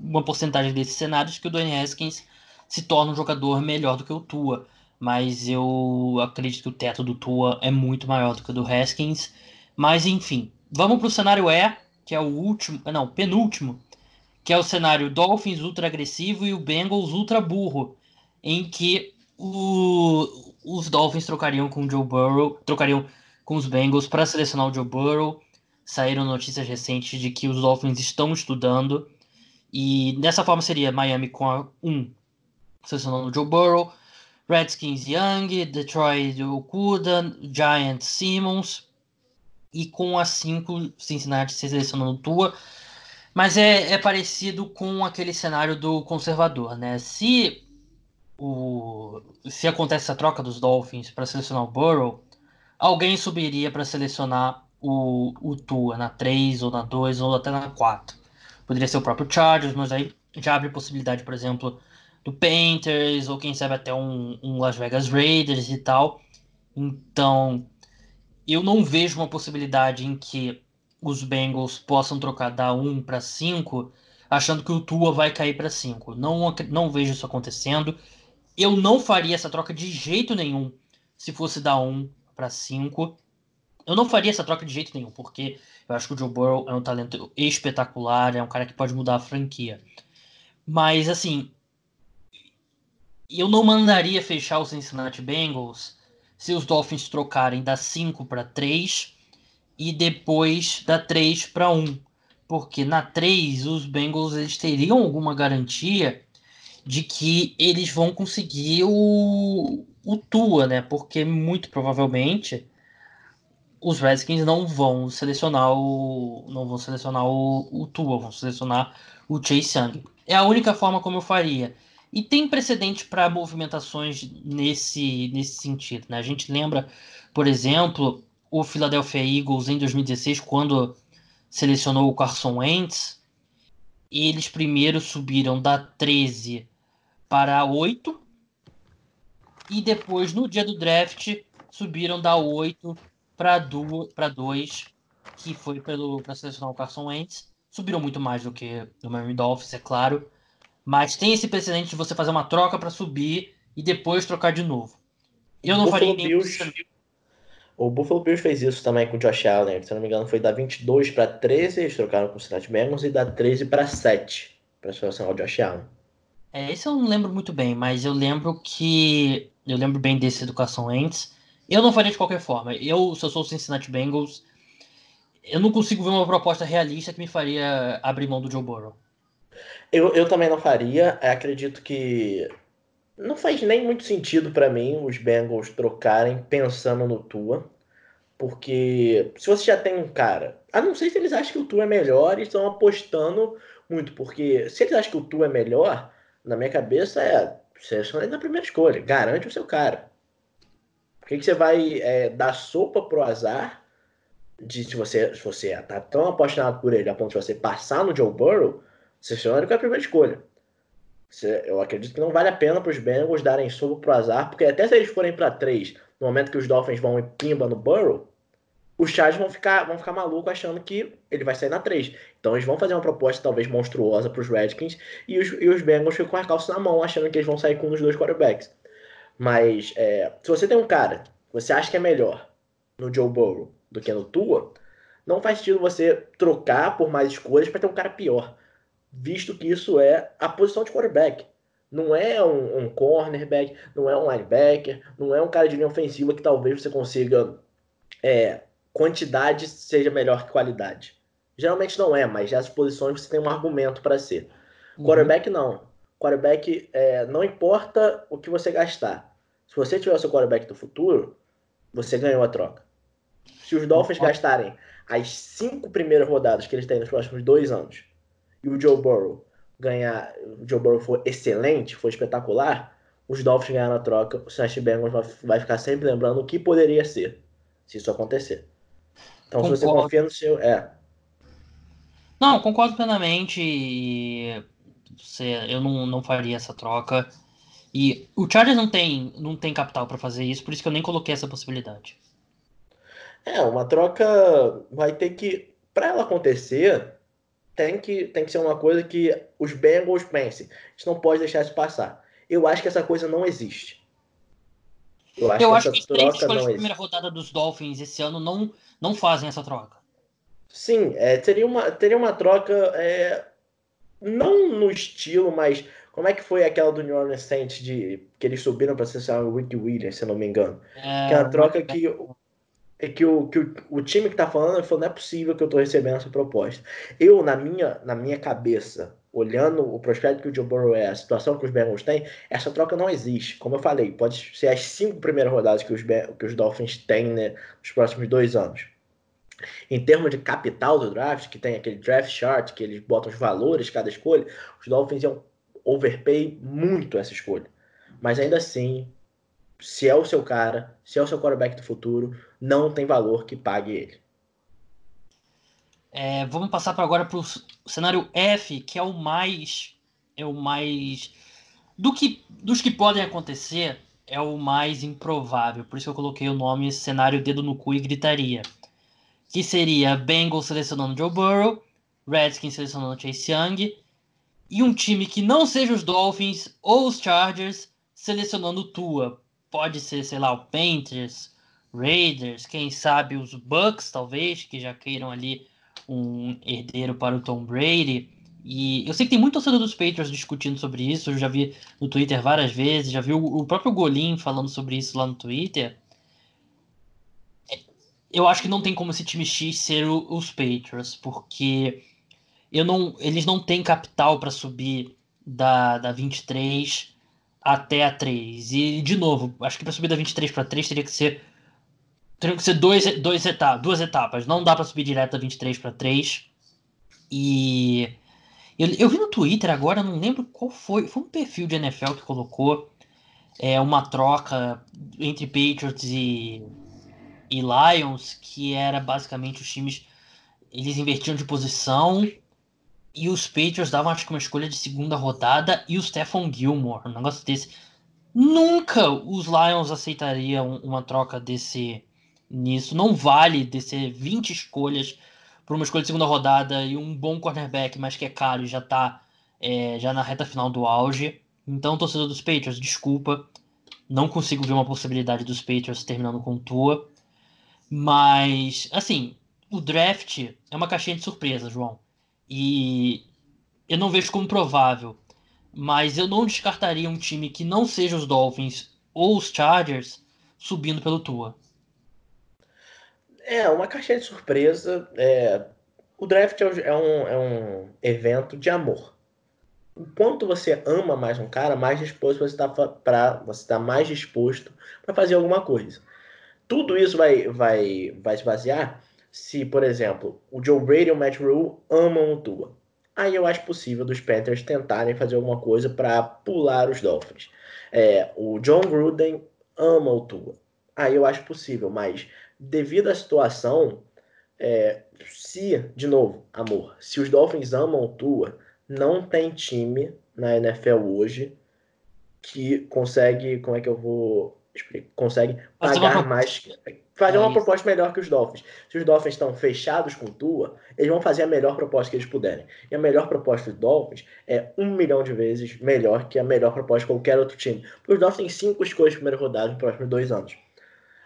uma porcentagem desses cenários que o Dwayne Haskins se torna um jogador melhor do que o Tua. Mas eu acredito que o teto do Tua é muito maior do que o do Haskins. Mas enfim, vamos para o cenário E, que é o último, não, penúltimo, que é o cenário Dolphins ultra agressivo e o Bengals ultra burro em que o, os Dolphins trocariam com o Joe Burrow, trocariam com os Bengals para selecionar o Joe Burrow. Saíram notícias recentes de que os Dolphins estão estudando. E dessa forma seria Miami com a 1 selecionando o Joe Burrow, Redskins Young, Detroit Okuda, Giants Simmons e com a 5 Cincinnati selecionando Tua. Mas é, é parecido com aquele cenário do conservador, né? Se o se acontece a troca dos Dolphins para selecionar o Burrow, alguém subiria para selecionar o, o Tua na 3 ou na 2 ou até na 4. Poderia ser o próprio Chargers, mas aí já abre possibilidade, por exemplo, do Panthers ou quem sabe até um, um Las Vegas Raiders e tal. Então, eu não vejo uma possibilidade em que os Bengals possam trocar da 1 para 5, achando que o Tua vai cair para 5. Não, não vejo isso acontecendo. Eu não faria essa troca de jeito nenhum se fosse da 1 para 5. Eu não faria essa troca de jeito nenhum, porque eu acho que o Joe Burrow é um talento espetacular, é um cara que pode mudar a franquia. Mas, assim, eu não mandaria fechar o Cincinnati Bengals se os Dolphins trocarem da 5 para 3 e depois da 3 para 1. Porque na 3 os Bengals eles teriam alguma garantia de que eles vão conseguir o, o Tua, né? Porque muito provavelmente os Redskins não vão selecionar o não vão selecionar o, o Tua, vão selecionar o Chase Young. É a única forma como eu faria. E tem precedente para movimentações nesse, nesse sentido. Né? A gente lembra, por exemplo, o Philadelphia Eagles em 2016, quando selecionou o Carson Wentz. Eles primeiro subiram da 13 para 8. E depois, no dia do draft, subiram da 8 para 2, que foi para selecionar o Carson Wentz. Subiram muito mais do que o Miami Dolphins, é claro. Mas tem esse precedente de você fazer uma troca para subir e depois trocar de novo. Eu não Buffalo faria Bills, O Buffalo Bills fez isso também com o Josh Allen. Se não me engano, foi da 22 para 13, eles trocaram com o Cincinnati Bengals, e da 13 para 7 para selecionar o Josh Allen. É, esse eu não lembro muito bem, mas eu lembro que. Eu lembro bem desse Educação antes. Eu não faria de qualquer forma. Eu, se eu sou o Cincinnati Bengals, eu não consigo ver uma proposta realista que me faria abrir mão do Joe Burrow. Eu, eu também não faria. Eu acredito que não faz nem muito sentido para mim os Bengals trocarem pensando no Tua. Porque se você já tem um cara, a não ser se eles acham que o Tua é melhor e estão apostando muito. Porque se eles acham que o Tua é melhor, na minha cabeça é seleciona ele na primeira escolha, garante o seu cara. Por que, que você vai é, dar sopa pro azar de se você, se você tá tão apaixonado por ele a ponto de você passar no Joe Burrow? Selecione com a primeira escolha. Eu acredito que não vale a pena para os Bengals darem soco pro azar, porque até se eles forem para três, no momento que os Dolphins vão e pimba no Burrow, os Chargers vão ficar, vão ficar malucos achando que ele vai sair na 3. Então eles vão fazer uma proposta talvez monstruosa para os Redskins e os, e os Bengals ficam com a calça na mão, achando que eles vão sair com um dos dois quarterbacks. Mas é, se você tem um cara que você acha que é melhor no Joe Burrow do que no Tua, não faz sentido você trocar por mais escolhas para ter um cara pior visto que isso é a posição de quarterback. Não é um, um cornerback, não é um linebacker, não é um cara de linha ofensiva que talvez você consiga. É, quantidade seja melhor que qualidade. Geralmente não é, mas nessas posições você tem um argumento para ser. Uhum. Quarterback não. Quarterback, é, não importa o que você gastar. Se você tiver o seu quarterback do futuro, você ganhou a troca. Se os Dolphins uhum. gastarem as cinco primeiras rodadas que eles têm nos próximos dois anos e o Joe Burrow ganhar, o Joe Burrow for excelente, for espetacular, os Dolphins ganhar na troca, o Cincinnati Bengals vai, vai ficar sempre lembrando o que poderia ser, se isso acontecer. Então, concordo. se você confia no seu. É. Não, concordo plenamente. E você, eu não, não faria essa troca. E o Chargers não tem, não tem capital para fazer isso, por isso que eu nem coloquei essa possibilidade. É, uma troca vai ter que. Para ela acontecer, tem que, tem que ser uma coisa que os Bengals pensem. A gente não pode deixar isso passar. Eu acho que essa coisa não existe. Eu acho Eu que acho essa que troca não primeira rodada dos Dolphins esse ano não, não fazem essa troca. Sim, é, teria, uma, teria uma troca é, não no estilo, mas Como é que foi aquela do New Orleans Saints de que eles subiram para ser o Ricky Williams, se eu não me engano? É, que é a troca que é que o, que o, o time que tá falando falou, não é possível que eu tô recebendo essa proposta. Eu, na minha, na minha cabeça, olhando o prospecto que o Joe Burrow é, a situação que os Bengals têm, essa troca não existe. Como eu falei, pode ser as cinco primeiras rodadas que os, que os Dolphins têm né, nos próximos dois anos. Em termos de capital do draft, que tem aquele draft chart, que eles botam os valores cada escolha, os Dolphins iam overpay muito essa escolha. Mas ainda assim, se é o seu cara, se é o seu quarterback do futuro, não tem valor que pague ele. É, vamos passar para agora para o cenário F, que é o mais é o mais do que dos que podem acontecer é o mais improvável. Por isso eu coloquei o nome cenário dedo no cu e gritaria, que seria Bengals selecionando Joe Burrow, Redskins selecionando Chase Young e um time que não seja os Dolphins ou os Chargers selecionando Tua. Pode ser, sei lá, o Panthers, Raiders, quem sabe os Bucks, talvez, que já queiram ali um herdeiro para o Tom Brady. E eu sei que tem muito torcedor dos Patriots discutindo sobre isso. Eu já vi no Twitter várias vezes, já vi o, próprio Golim falando sobre isso lá no Twitter. Eu acho que não tem como esse time X ser o, os Patriots, porque eu não, eles não têm capital para subir da, da 23 até a 3. E, de novo, acho que para subir da 23 para 3 teria que ser teriam que ser dois, dois etapa, duas etapas. Não dá para subir direto da 23 para 3. E eu, eu, vi no Twitter agora, não lembro qual foi. Foi um perfil de NFL que colocou é, uma troca entre Patriots e, e Lions, que era basicamente os times. Eles invertiam de posição e os Patriots davam acho que uma escolha de segunda rodada e o Stephon Gilmore, um negócio desse. Nunca os Lions aceitariam uma troca desse nisso. Não vale descer 20 escolhas para uma escolha de segunda rodada e um bom cornerback, mas que é caro e já está é, já na reta final do auge. Então, torcedor dos Patriots, desculpa. Não consigo ver uma possibilidade dos Patriots terminando com Tua. Mas, assim, o draft é uma caixinha de surpresa, João. E eu não vejo como provável. Mas eu não descartaria um time que não seja os Dolphins ou os Chargers subindo pelo Tua. É, uma caixinha de surpresa. É... O draft é, é um, é um evento de amor. Enquanto você ama mais um cara, mais disposto você está para você tá mais disposto para fazer alguma coisa. Tudo isso vai vai vai se basear se, por exemplo, o Joe Brady e o Matt Rule amam o Tua. Aí eu acho possível dos Panthers tentarem fazer alguma coisa para pular os Dolphins. É, o John Gruden ama o Tua. Aí eu acho possível, mas devido à situação, é, se, de novo, amor, se os Dolphins amam o Tua, não tem time na NFL hoje que consegue, como é que eu vou consegue pagar mais, fazer é uma proposta melhor que os Dolphins. Se os Dolphins estão fechados com Tua, eles vão fazer a melhor proposta que eles puderem. E a melhor proposta dos Dolphins é um milhão de vezes melhor que a melhor proposta de qualquer outro time. Porque os Dolphins têm cinco escolhas de primeira rodada nos próximos dois anos.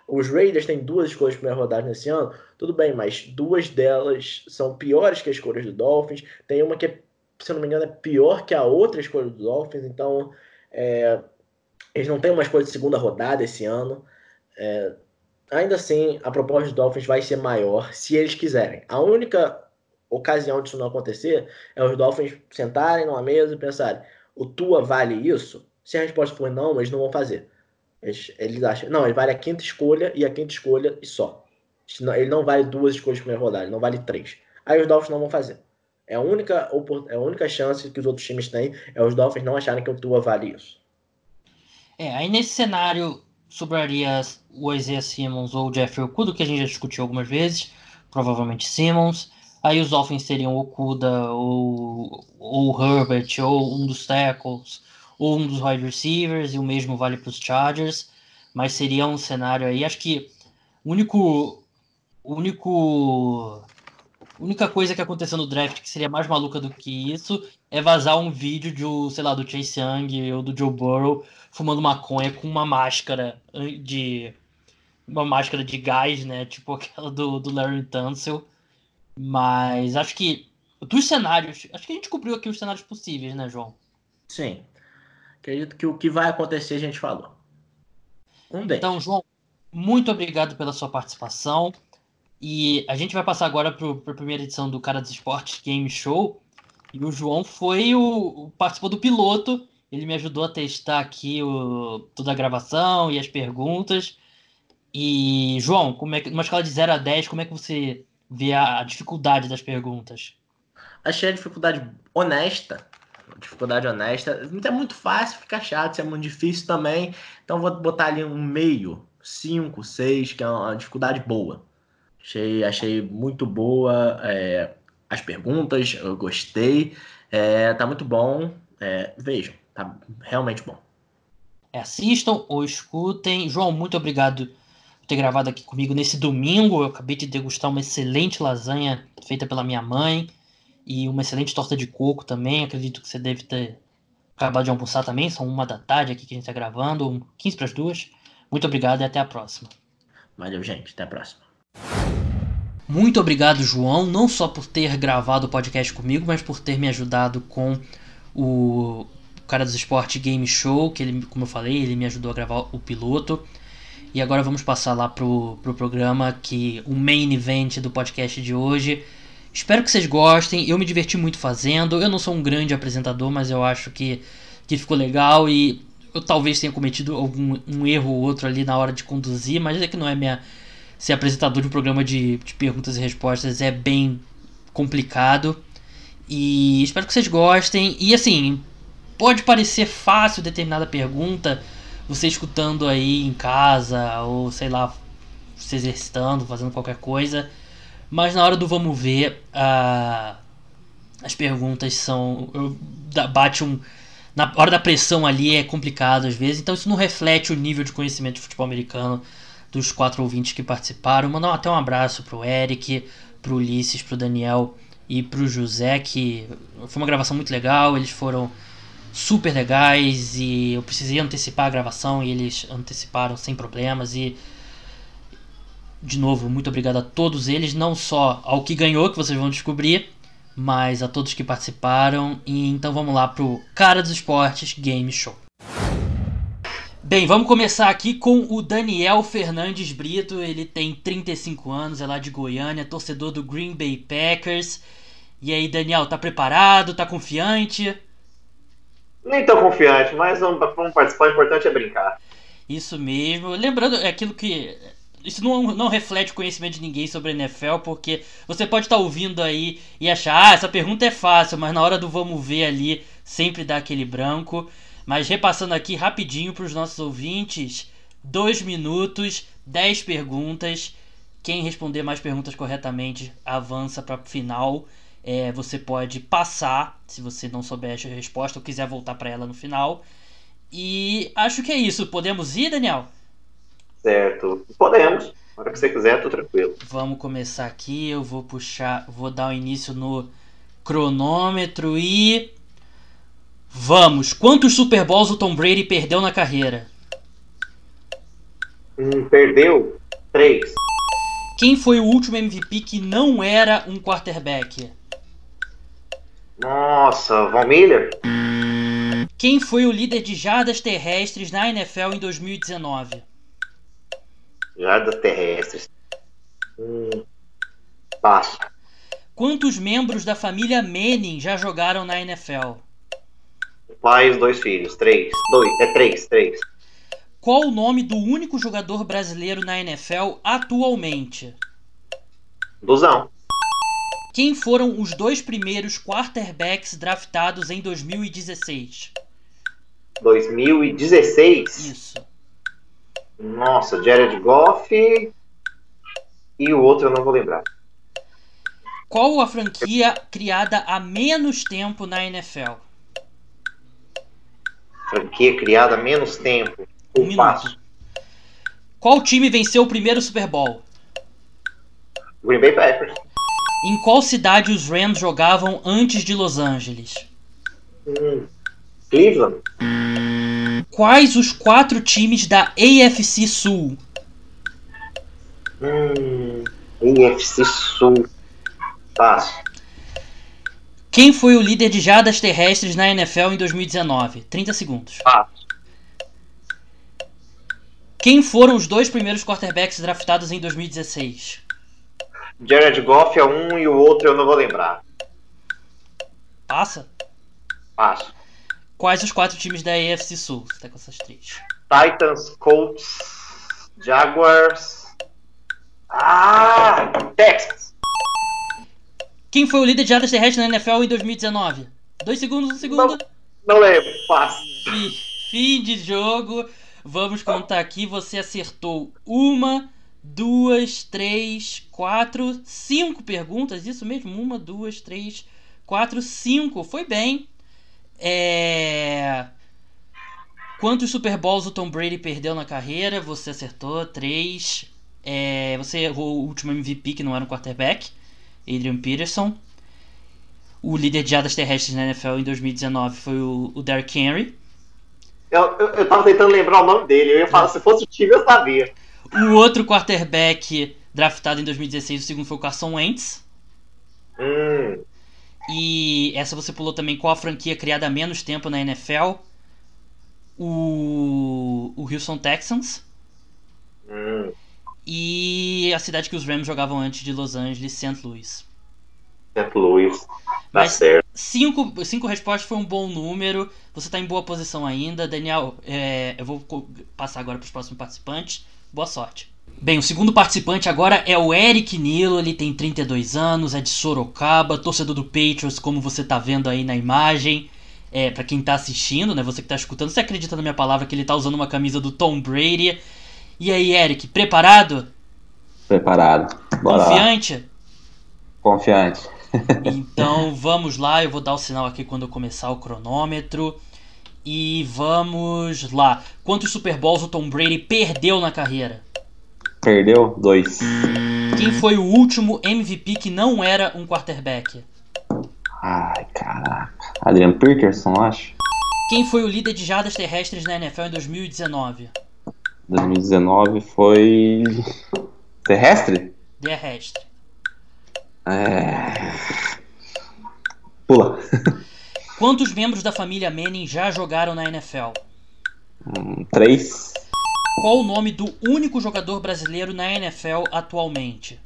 Os Raiders têm duas escolhas de primeira rodada nesse ano, tudo bem, mas duas delas são piores que as escolhas do Dolphins. Tem uma que, se eu não me engano, é pior que a outra escolha do Dolphins, então é, eles não têm uma escolha de segunda rodada esse ano. É, ainda assim, a proposta do Dolphins vai ser maior se eles quiserem. A única ocasião disso não acontecer é os Dolphins sentarem numa mesa e pensarem: o Tua vale isso? Se a resposta for não, eles não vão fazer. Eles, eles acham. Não, ele vale a quinta escolha e a quinta escolha e só. Ele não vale duas escolhas de primeira rodada, ele não vale três. Aí os Dolphins não vão fazer. É a única, é a única chance que os outros times têm é os Dolphins não acharem que o Tua vale isso. É, aí nesse cenário sobraria o Isaiah Simmons ou o Jeffrey Okuda, que a gente já discutiu algumas vezes, provavelmente Simmons. Aí os Dolphins seriam Okuda ou, ou Herbert ou um dos tackles ou um dos wide receivers, e o mesmo vale para os Chargers, mas seria um cenário aí, acho que o único, o único, única coisa que aconteceu no draft que seria mais maluca do que isso é vazar um vídeo de, sei lá, do Chase Young ou do Joe Burrow fumando maconha com uma máscara de uma máscara de gás, né, tipo *laughs* aquela do, do Larry Tunsil, mas acho que dos cenários, acho que a gente cobriu aqui os cenários possíveis, né, João? Sim. Acredito que o que vai acontecer a gente falou. Um deles. Então, João, muito obrigado pela sua participação. E a gente vai passar agora para a primeira edição do Cara dos Esportes Game Show. E o João foi o. participou do piloto. Ele me ajudou a testar aqui o, toda a gravação e as perguntas. E, João, como é que, numa escala de 0 a 10, como é que você vê a, a dificuldade das perguntas? Achei a dificuldade honesta. Dificuldade honesta. É muito fácil, fica chato, é muito difícil também. Então vou botar ali um meio, 5, 6, que é uma dificuldade boa. Achei, achei muito boa é, as perguntas, eu gostei. É, tá muito bom. É, vejam, tá realmente bom. É, assistam ou escutem. João, muito obrigado por ter gravado aqui comigo nesse domingo. Eu acabei de degustar uma excelente lasanha feita pela minha mãe e uma excelente torta de coco também. Acredito que você deve ter acabado de almoçar também. São uma da tarde aqui que a gente está gravando, 15 para as duas. Muito obrigado e até a próxima. Valeu, gente. Até a próxima. Muito obrigado, João, não só por ter gravado o podcast comigo, mas por ter me ajudado com o Cara dos Esportes Game Show, que ele, como eu falei, ele me ajudou a gravar o piloto. E agora vamos passar lá pro, pro programa que o main event do podcast de hoje. Espero que vocês gostem. Eu me diverti muito fazendo. Eu não sou um grande apresentador, mas eu acho que, que ficou legal e eu talvez tenha cometido algum um erro ou outro ali na hora de conduzir, mas é que não é minha ser apresentador de um programa de, de perguntas e respostas é bem complicado. E espero que vocês gostem. E assim, pode parecer fácil determinada pergunta, você escutando aí em casa, ou sei lá, se exercitando, fazendo qualquer coisa. Mas na hora do vamos ver, uh, as perguntas são. Eu, bate um. Na hora da pressão ali é complicado às vezes, então isso não reflete o nível de conhecimento de futebol americano dos quatro ouvintes que participaram. Mandar até um abraço pro Eric, pro Ulisses, pro Daniel e pro José, que foi uma gravação muito legal. Eles foram super legais e eu precisei antecipar a gravação e eles anteciparam sem problemas. E de novo, muito obrigado a todos eles, não só ao que ganhou, que vocês vão descobrir, mas a todos que participaram. E então vamos lá pro Cara dos Esportes Game Show. Bem, vamos começar aqui com o Daniel Fernandes Brito. Ele tem 35 anos, é lá de Goiânia, torcedor do Green Bay Packers. E aí, Daniel, tá preparado? Tá confiante? Nem tão confiante, mas vamos, vamos participar. O importante é brincar. Isso mesmo. Lembrando, é aquilo que. Isso não, não reflete o conhecimento de ninguém sobre a NFL, porque você pode estar tá ouvindo aí e achar, ah, essa pergunta é fácil, mas na hora do vamos ver ali, sempre dá aquele branco. Mas repassando aqui rapidinho para os nossos ouvintes: 2 minutos, 10 perguntas. Quem responder mais perguntas corretamente avança para final. É, você pode passar, se você não souber a resposta ou quiser voltar para ela no final. E acho que é isso. Podemos ir, Daniel? Certo. Podemos. Na hora que você quiser, tô tranquilo. Vamos começar aqui. Eu vou puxar, vou dar o início no cronômetro e Vamos, quantos Super Bowls o Tom Brady perdeu na carreira? Hum, perdeu três. Quem foi o último MVP que não era um quarterback? Nossa, Von Miller? Quem foi o líder de jardas terrestres na NFL em 2019? Jardas terrestres. Hum, passo. Quantos membros da família Manning já jogaram na NFL? Pai e dois filhos. Três. Dois. É três, três. Qual o nome do único jogador brasileiro na NFL atualmente? Duzão. Quem foram os dois primeiros quarterbacks draftados em 2016? 2016? Isso. Nossa, Jared Goff e o outro eu não vou lembrar. Qual a franquia criada há menos tempo na NFL? Franquia criada há menos tempo. Um, um passo. Qual time venceu o primeiro Super Bowl? Green Bay Packers. Em qual cidade os Rams jogavam antes de Los Angeles? Hum, Cleveland. Quais os quatro times da AFC Sul? Hum, AFC Sul. Passo. Quem foi o líder de jadas terrestres na NFL em 2019? 30 segundos. Ah, Quem foram os dois primeiros quarterbacks draftados em 2016? Jared Goff é um e o outro eu não vou lembrar. Passa? Passo. Quais os quatro times da AFC Sul? Você tá com essas três. Titans, Colts, Jaguars. Ah! Texas. Quem foi o líder de jadas terrestres na NFL em 2019? Dois segundos, um segundo. Não lembro. Passo. Fim, fim de jogo. Vamos contar aqui. Você acertou uma, duas, três, quatro, cinco perguntas. Isso mesmo? Uma, duas, três, quatro, cinco. Foi bem. É... Quantos Super Bowls o Tom Brady perdeu na carreira? Você acertou três. É... Você errou o último MVP que não era um quarterback, Adrian Peterson. O líder de jadas terrestres na NFL em 2019 foi o, o Derrick Henry. Eu, eu, eu tava tentando lembrar o nome dele. Eu ia falar, se fosse o time, eu sabia. O outro quarterback draftado em 2016, o segundo foi o Carson Wentz. Hum, E essa você pulou também qual a franquia criada há menos tempo na NFL? O, o Houston Texans. hum. E a cidade que os Rams jogavam antes de Los Angeles, St. Louis. St. Louis. Tá Mas- certo. Cinco, cinco respostas foi um bom número. Você está em boa posição ainda. Daniel, é, eu vou passar agora para os próximos participantes. Boa sorte. Bem, o segundo participante agora é o Eric Nilo. Ele tem 32 anos, é de Sorocaba, torcedor do Patriots, como você está vendo aí na imagem. É, para quem está assistindo, né? Você que está escutando, você acredita na minha palavra que ele está usando uma camisa do Tom Brady. E aí, Eric, preparado? Preparado. Bora lá. Confiante? Confiante. *laughs* Então vamos lá, eu vou dar o sinal aqui quando eu começar o cronômetro. E vamos lá. Quantos Super Bowls o Tom Brady perdeu na carreira? Perdeu? Dois. Quem foi o último MVP que não era um quarterback? Ai, caraca. Adrian Peterson, acho. Quem foi o líder de jadas terrestres na NFL em 2019? 2019 foi. Terrestre? Terrestre. É. Pula. *laughs* Quantos membros da família Manning já jogaram na NFL? Hum, Três. Qual o nome do único jogador brasileiro na NFL atualmente?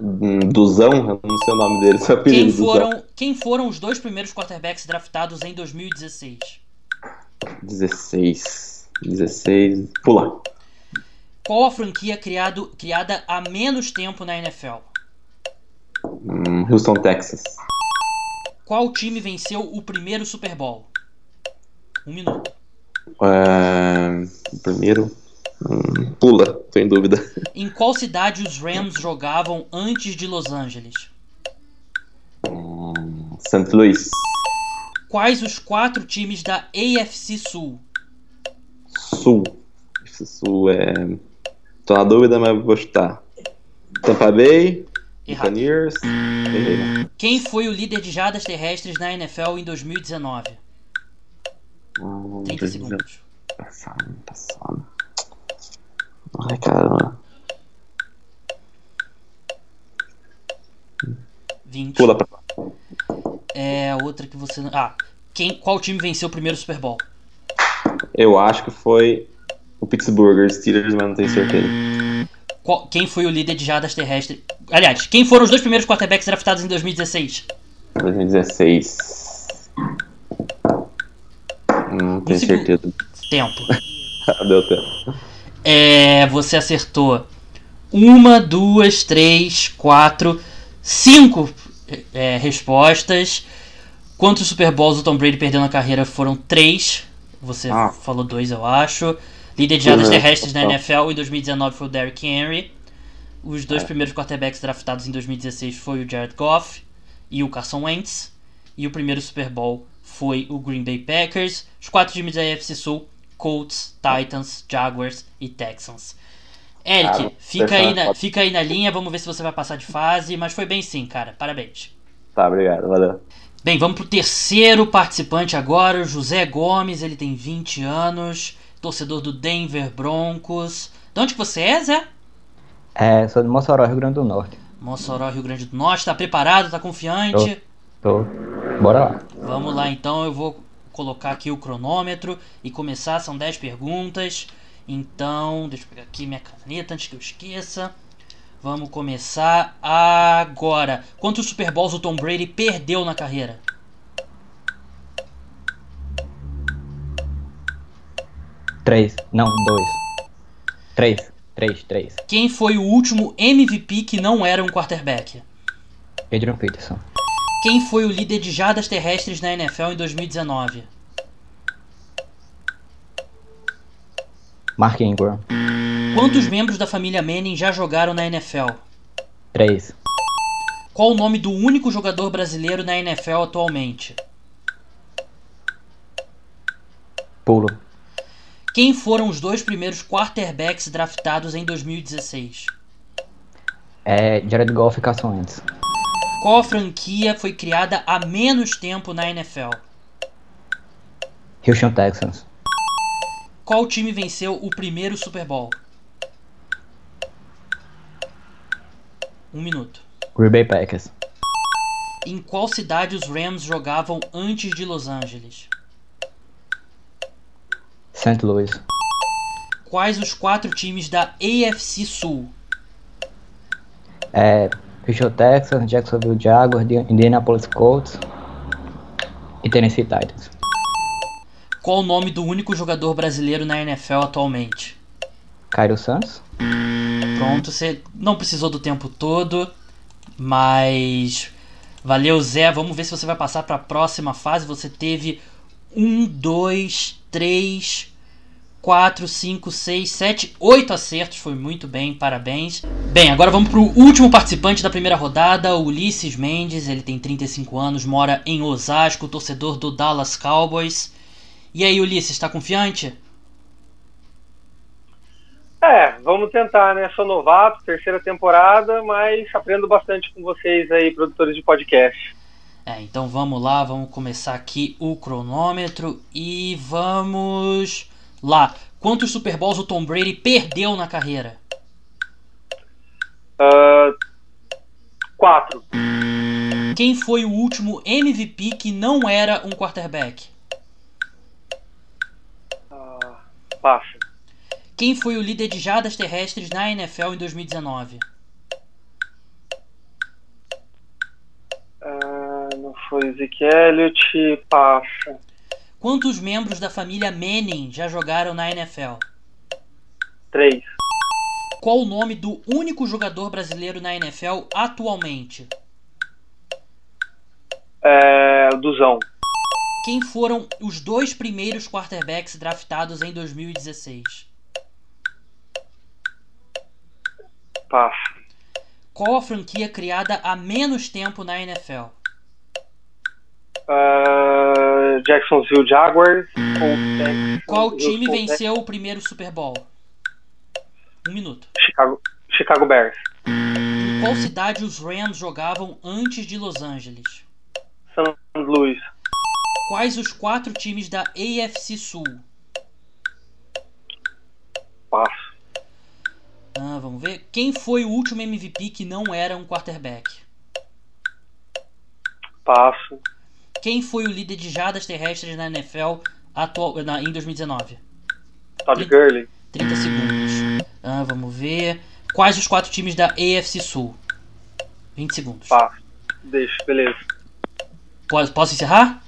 Hum, Duzão, eu não sei o nome dele, seu apelido. Quem Duzão. foram, quem foram os dois primeiros quarterbacks draftados em 2016? 16. 16. Pula. Qual a franquia criado, criada há menos tempo na NFL? Hum, Houston, Texas. Qual time venceu o primeiro Super Bowl? Um minuto. É, Primeiro. hum, Pula, tô em dúvida. *laughs* Em qual cidade os Rams jogavam antes de Los Angeles? Hum, St. Louis. Quais os quatro times da AFC Sul? Sul. Esse Sul é. Tô na dúvida, mas vou chutar. Tampa Bay. Buccaneers. Né? Quem foi o líder de jadas terrestres na NFL em 2019? Hum, 30 segundos. Passado, passado. Ai, caramba. 20. Pula pra lá. É outra que você. Ah, quem, qual time venceu o primeiro Super Bowl? Eu acho que foi o Pittsburgh Steelers, mas não tenho certeza. Qual- quem foi o líder de jadas terrestres? Aliás, quem foram os dois primeiros quarterbacks draftados em 2016? 2016. Não tenho certeza. Tempo. *laughs* Deu tempo. É, você acertou uma, duas, três, quatro, cinco é, respostas. Quantos Super Bowls o Tom Brady perdeu na carreira foram três. Você Ah. falou dois, eu acho. Líder de jadas Uhum. terrestres na. NFL em 2019 foi o Derrick Henry. Os dois É. primeiros quarterbacks draftados em 2016 foi o Jared Goff e o Carson Wentz. E o primeiro Super Bowl foi o Green Bay Packers. Os quatro times da AFC Sul, Colts, Titans, Jaguars e Texans. Eric, fica, aí na, fica aí na linha, vamos ver se você vai passar de fase, mas foi bem sim, cara. Parabéns. Tá, obrigado. Valeu. Bem, vamos pro terceiro participante agora, o José Gomes, ele tem 20 anos, torcedor do Denver Broncos. De onde que você é, Zé? É, sou de Mossoró, Rio Grande do Norte. Mossoró, Rio Grande do Norte. Tá preparado? Tá confiante? Tô. Bora lá. Vamos lá então, eu vou colocar aqui o cronômetro e começar, são 10 perguntas. Então, deixa eu pegar aqui minha caneta antes que eu esqueça. Vamos começar agora. Quantos Super Bowls o Tom Brady perdeu na carreira? Três. Não, dois. Três. Três, três. Quem foi o último MVP que não era um quarterback? Adrian Peterson. Quem foi o líder de jardas terrestres na NFL em 2019? Mark Ingram. Quantos membros da família Manning já jogaram na NFL? Três. Qual o nome do único jogador brasileiro na NFL atualmente? Pulo. Quem foram os dois primeiros quarterbacks draftados em 2016? É Jared Goff e Carson Wentz. Qual franquia foi criada há menos tempo na NFL? Houston Texans. Qual time venceu o primeiro Super Bowl? Um minuto. Green Bay Packers. Em qual cidade os Rams jogavam antes de Los Angeles? St. Louis. Quais os quatro times da AFC Sul? É Houston Texans, Jacksonville Jaguars, Indianapolis Colts e Tennessee Titans. Qual o nome do único jogador brasileiro na NFL atualmente? Cairo Santos. Pronto, você não precisou do tempo todo, mas valeu Zé. Vamos ver se você vai passar para a próxima fase. Você teve um, dois, três, quatro, cinco, seis, sete, oito acertos. Foi muito bem, parabéns. Bem, agora vamos para o último participante da primeira rodada, Ulisses Mendes. Ele tem 35 anos, mora em Osasco, torcedor do Dallas Cowboys. E aí, Ulisses, está confiante? É, vamos tentar, né? Sou novato, terceira temporada, mas aprendo bastante com vocês aí, produtores de podcast. É, então vamos lá, vamos começar aqui o cronômetro e vamos lá. Quantos Super Bowls o Tom Brady perdeu na carreira? Uh, quatro. Quem foi o último MVP que não era um quarterback? Uh, passa. Quem foi o líder de jardas terrestres na NFL em 2019? Uh, não foi Zeke Elliott, passa. Quantos membros da família Manning já jogaram na NFL? Três. Qual o nome do único jogador brasileiro na NFL atualmente? É, Duzão. Quem foram os dois primeiros quarterbacks draftados em 2016? Passa. Qual a franquia criada há menos tempo na NFL? Uh, Jacksonville Jaguars. Qual time venceu o primeiro Super Bowl? Um minuto. Chicago, Chicago Bears. Em qual cidade os Rams jogavam antes de Los Angeles? St. Louis. Quais os quatro times da AFC Sul? Passo. Ah, vamos ver. Quem foi o último MVP que não era um quarterback? Passo. Quem foi o líder de jardas terrestres na NFL atual, na, em 2019? Todd Gurley. 30 segundos. Ah, vamos ver. Quais os quatro times da AFC Sul? 20 segundos. Passo. Deixa, beleza. Posso, posso encerrar?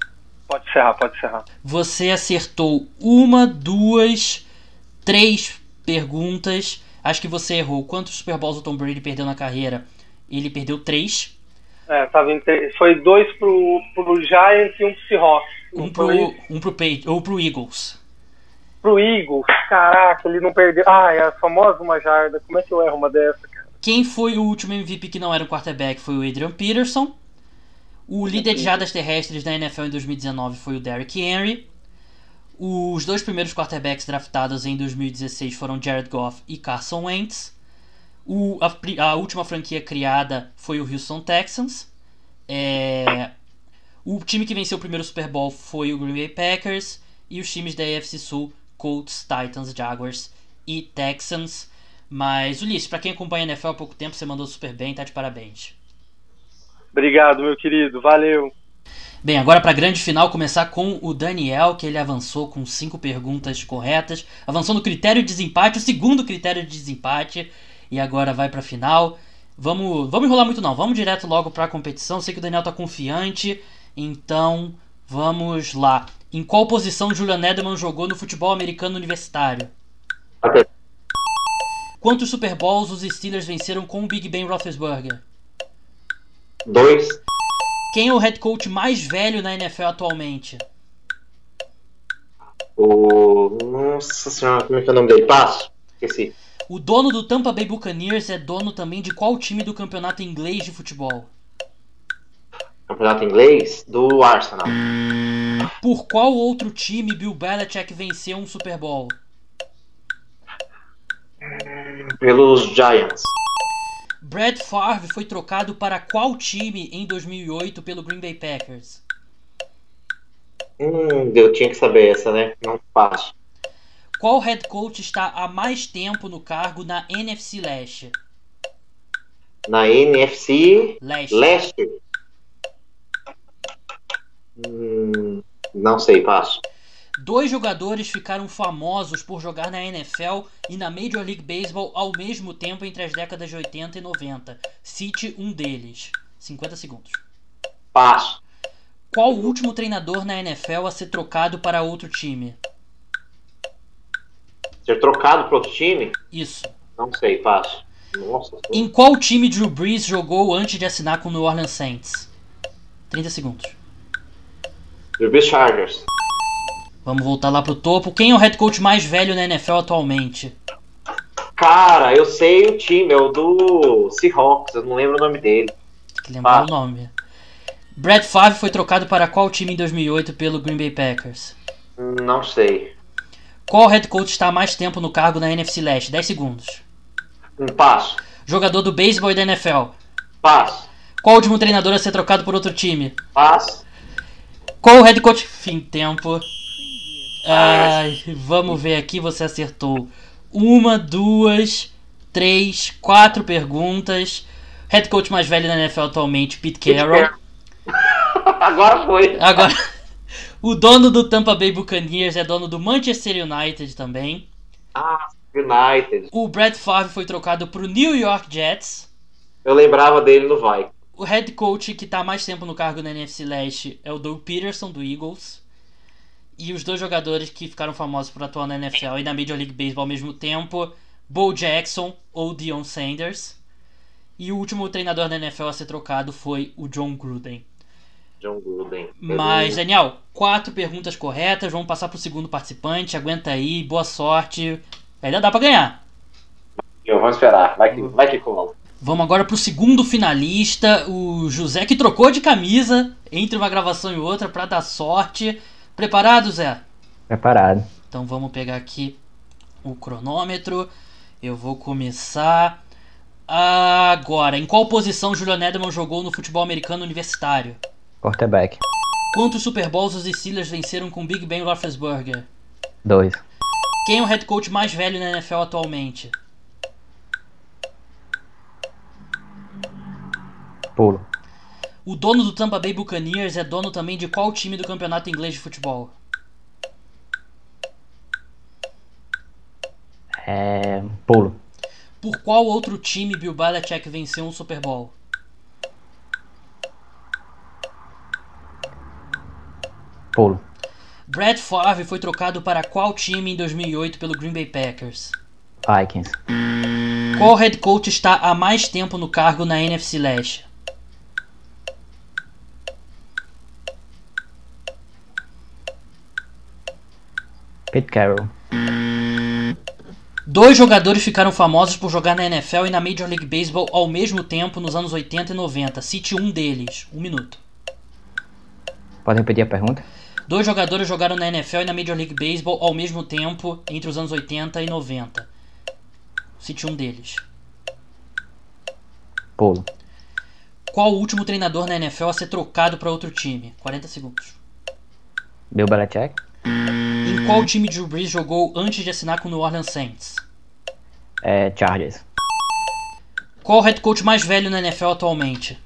Pode encerrar, pode encerrar. Você acertou uma, duas, três perguntas. Acho que você errou. Quantos Super Bowls o Tom Brady perdeu na carreira? Ele perdeu três. É, tava em três. Foi dois pro, pro Giants e um pro Seahawks. Um pro, um pro, Page, ou pro Eagles. Pro Eagles? Caraca, ele não perdeu. Ah, é a famosa uma jarda. Como é que eu erro uma dessa, cara? Quem foi o último MVP que não era um quarterback foi o Adrian Peterson. O líder de jardas terrestres da NFL em 2019 foi o Derrick Henry. Os dois primeiros quarterbacks draftados em 2016 foram Jared Goff e Carson Wentz. O, a, a, última franquia criada foi o Houston Texans. É, o time que venceu o primeiro Super Bowl foi o Green Bay Packers. E os times da AFC Sul, Colts, Titans, Jaguars e Texans. Mas, Ulisses, para quem acompanha a NFL há pouco tempo, você mandou super bem, tá de parabéns. Obrigado, meu querido. Valeu. Bem, agora para a grande final, começar com o Daniel, que ele avançou com cinco perguntas corretas. Avançou no critério de desempate, o segundo critério de desempate. E agora vai para a final. Vamos, vamos enrolar muito não, vamos direto logo para a competição. Sei que o Daniel tá confiante, então vamos lá. Em qual posição Julian Edelman jogou no futebol americano universitário? Ok. Quantos Super Bowls os Steelers venceram com o Big Ben Roethlisberger? Dois. Quem é o head coach mais velho na NFL atualmente? O. Nossa senhora, como é que é o nome dele? Passo. Esqueci. O dono do Tampa Bay Buccaneers é dono também de qual time do campeonato inglês de futebol? Campeonato inglês do Arsenal. Por qual outro time Bill Belichick venceu um Super Bowl? Pelos Giants. Brad Favre foi trocado para qual time em 2008 pelo Green Bay Packers? Hum, eu tinha que saber essa, né? Não passo. Qual head coach está há mais tempo no cargo na NFC Leste? Na NFC Leste. Leste. Hum, não sei, passo. Dois jogadores ficaram famosos por jogar na NFL e na Major League Baseball ao mesmo tempo entre as décadas de 80 e 90. Cite um deles. 50 segundos. Passo. Qual o último treinador na NFL a ser trocado para outro time? Ser trocado para outro time? Isso. Não sei, passo. Nossa. Em qual time Drew Brees jogou antes de assinar com o New Orleans Saints? 30 segundos. Derby Chargers. Vamos voltar lá pro topo. Quem é o head coach mais velho na NFL atualmente? Cara, eu sei o time, é o do Seahawks, eu não lembro o nome dele. Tem que lembrar Ah. o nome. Brad Favre foi trocado para qual time em 2008 pelo Green Bay Packers? Não sei. Qual head coach está há mais tempo no cargo na NFC Leste? 10 segundos. Um passo. Jogador do beisebol e da NFL. Passo. Qual o último treinador a ser trocado por outro time? Passo. Qual o head coach. Fim, tempo. Ai, vamos ver aqui, você acertou. Uma, duas, três, quatro perguntas. Head coach mais velho da NFL atualmente, Pete Carroll. *laughs* Agora foi. Agora, *laughs* o dono do Tampa Bay Buccaneers é dono do Manchester United também. Ah, United. O Brad Favre foi trocado para o New York Jets. Eu lembrava dele no Vai. O head coach que há mais tempo no cargo na NFC Leste é o Doug Peterson do Eagles. E os dois jogadores que ficaram famosos por atuar na NFL e na Major League Baseball ao mesmo tempo, Bo Jackson ou Deion Sanders. E o último treinador da NFL a ser trocado foi o John Gruden. John Gruden. Mas, Daniel, quatro perguntas corretas. Vamos passar pro segundo participante. Aguenta aí, boa sorte. Ainda dá pra ganhar. Eu, vamos esperar. Vai que, vai que cola. Vamos agora pro segundo finalista, o José que trocou de camisa entre uma gravação e outra pra dar sorte. Preparado, Zé? Preparado. Então vamos pegar aqui o cronômetro. Eu vou começar agora. Em qual posição Julian Edelman jogou no futebol americano universitário? Quarterback. Quantos Super Bowls os Steelers venceram com Big Ben Roethlisberger? Dois. Quem é o head coach mais velho na NFL atualmente? Pulo. O dono do Tampa Bay Buccaneers é dono também de qual time do campeonato inglês de futebol? É. Pulo. Por qual outro time Bill Belichick venceu um Super Bowl? Pulo. Brad Favre foi trocado para qual time em 2008 pelo Green Bay Packers? Vikings. Qual head coach está há mais tempo no cargo na NFC Leste? Pete Carroll. Dois jogadores ficaram famosos por jogar na NFL e na Major League Baseball ao mesmo tempo nos anos 80 e 90. Cite um deles. Um minuto. Pode repetir a pergunta? Dois jogadores jogaram na NFL e na Major League Baseball ao mesmo tempo entre os anos 80 e 90. Cite um deles. Pulo. Qual o último treinador na NFL a ser trocado para outro time? 40 segundos. Bill Belichick. Qual time Drew Brees jogou antes de assinar com o New Orleans Saints? É. Chargers. Qual o head coach mais velho na NFL atualmente?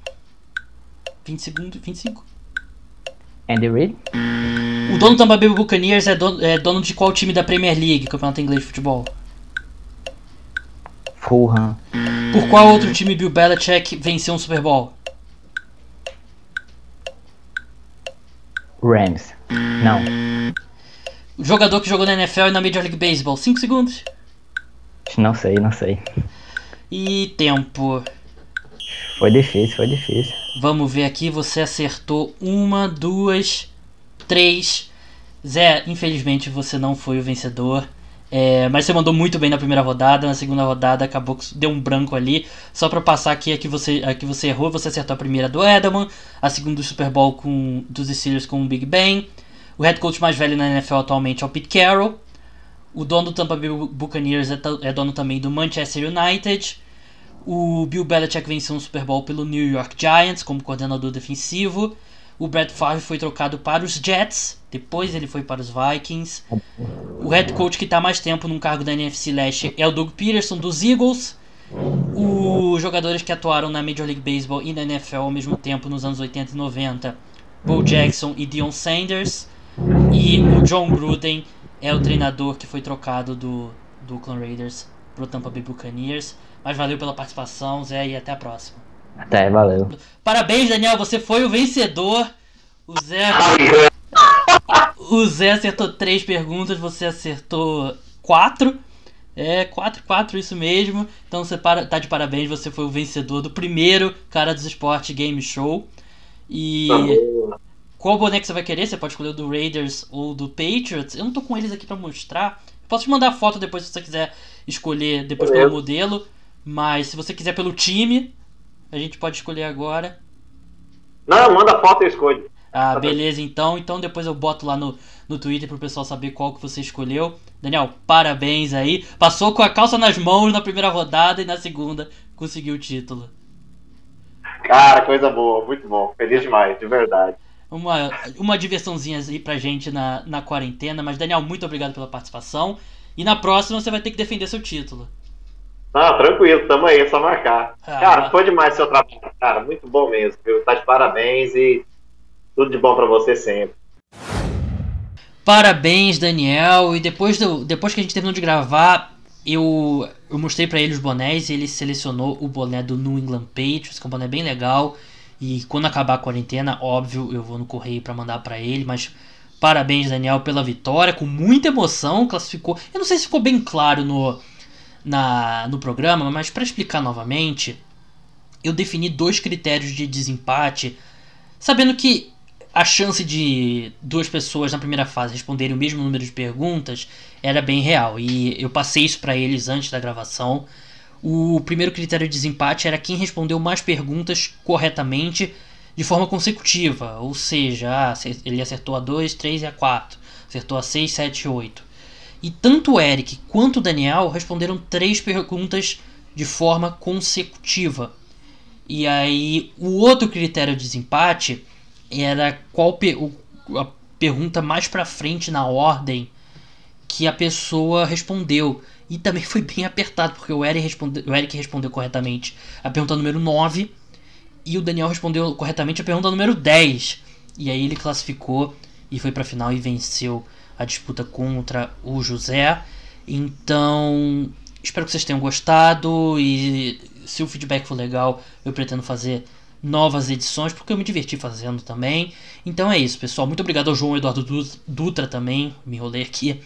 20 segundos, 25. Andy Reid? O dono do Tampa Bay Buccaneers é dono, é dono de qual time da Premier League, Campeonato Inglês de Futebol? Fulham. Por qual outro time Bill Belichick venceu um Super Bowl? Rams. Não. Jogador que jogou na NFL e na Major League Baseball? 5 segundos. Não sei, não sei. E tempo. Foi difícil, foi difícil. Vamos ver aqui, você acertou uma, duas, três. Zé, infelizmente você não foi o vencedor. É, mas você mandou muito bem na primeira rodada, na segunda rodada acabou que deu um branco ali. Só pra passar aqui, aqui você, aqui você errou, você acertou a primeira do Edelman, a segunda do Super Bowl com, dos Steelers com o Big Ben. O head coach mais velho na NFL atualmente é o Pete Carroll. O dono do Tampa Bay Buccaneers é, é dono também do Manchester United. O Bill Belichick venceu um Super Bowl pelo New York Giants como coordenador defensivo. O Brett Favre foi trocado para os Jets, depois ele foi para os Vikings. O head coach que está mais tempo num cargo da NFC Leste é o Doug Peterson dos Eagles. Os jogadores que atuaram na Major League Baseball e na NFL ao mesmo tempo nos anos 80 e 90, Bo Jackson e Dion Sanders. E o John Gruden é o treinador que foi trocado do, do Oakland Raiders pro Tampa Bay Buccaneers. Mas valeu pela participação, Zé, e até a próxima. Até, valeu. Parabéns, Daniel, você foi o vencedor. O Zé, o Zé acertou três perguntas, você acertou quatro. É, quatro, quatro, isso mesmo. Então você para, tá de parabéns, você foi o vencedor do primeiro Cara dos Esportes Game Show. E Tá. Qual boneco você vai querer? Você pode escolher o do Raiders ou do Patriots. Eu não tô com eles aqui pra mostrar. Posso te mandar foto depois se você quiser escolher depois pelo modelo. Mas se você quiser pelo time, a gente pode escolher agora. Não, manda foto e eu escolho. Ah, beleza então. Então depois eu boto lá no, no Twitter pro pessoal saber qual que você escolheu. Daniel, parabéns aí. Passou com a calça nas mãos na primeira rodada e na segunda conseguiu o título. Cara, coisa boa, muito bom. Feliz demais, de verdade. Uma, uma diversãozinha aí pra gente na, na quarentena. Mas, Daniel, muito obrigado pela participação. E na próxima você vai ter que defender seu título. Não, tranquilo, tamo aí, é só marcar. Ah. Cara, foi demais seu trabalho, cara, muito bom mesmo, viu? Tá de parabéns e tudo de bom pra você sempre. Parabéns, Daniel. E depois, do, depois que a gente terminou de gravar, eu, eu mostrei pra ele os bonés e ele selecionou o boné do New England Patriots, que é um boné bem legal. E quando acabar a quarentena, óbvio, eu vou no correio pra mandar pra ele. Mas parabéns, Daniel, pela vitória, com muita emoção. Classificou. Eu não sei se ficou bem claro no, na, no programa, mas pra explicar novamente, eu defini dois critérios de desempate, sabendo que a chance de duas pessoas na primeira fase responderem o mesmo número de perguntas era bem real. E eu passei isso para eles antes da gravação. O primeiro critério de desempate era quem respondeu mais perguntas corretamente de forma consecutiva. Ou seja, ah, ele acertou a 2, 3 e a 4. Acertou a 6, 7 e 8. E tanto o Eric quanto o Daniel responderam três perguntas de forma consecutiva. E aí, o outro critério de desempate era qual a pergunta mais pra frente na ordem que a pessoa respondeu. E também foi bem apertado, porque o Eric, responde, o Eric respondeu corretamente a pergunta número 9 e o Daniel respondeu corretamente a pergunta número 10. E aí ele classificou e foi pra final e venceu a disputa contra o José. Então, espero que vocês tenham gostado e se o feedback for legal, eu pretendo fazer novas edições, porque eu me diverti fazendo também. Então é isso, pessoal. Muito obrigado ao João Eduardo Du- Dutra também, me enrolei aqui,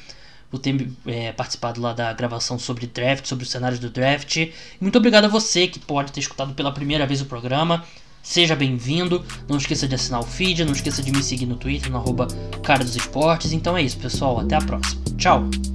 por ter é, participado lá da gravação sobre draft, sobre os cenários do draft. Muito obrigado a você que pode ter escutado pela primeira vez o programa. Seja bem-vindo. Não esqueça de assinar o feed, não esqueça de me seguir no Twitter, no arroba Cara dos Esportes. Então é isso, pessoal. Até a próxima. Tchau!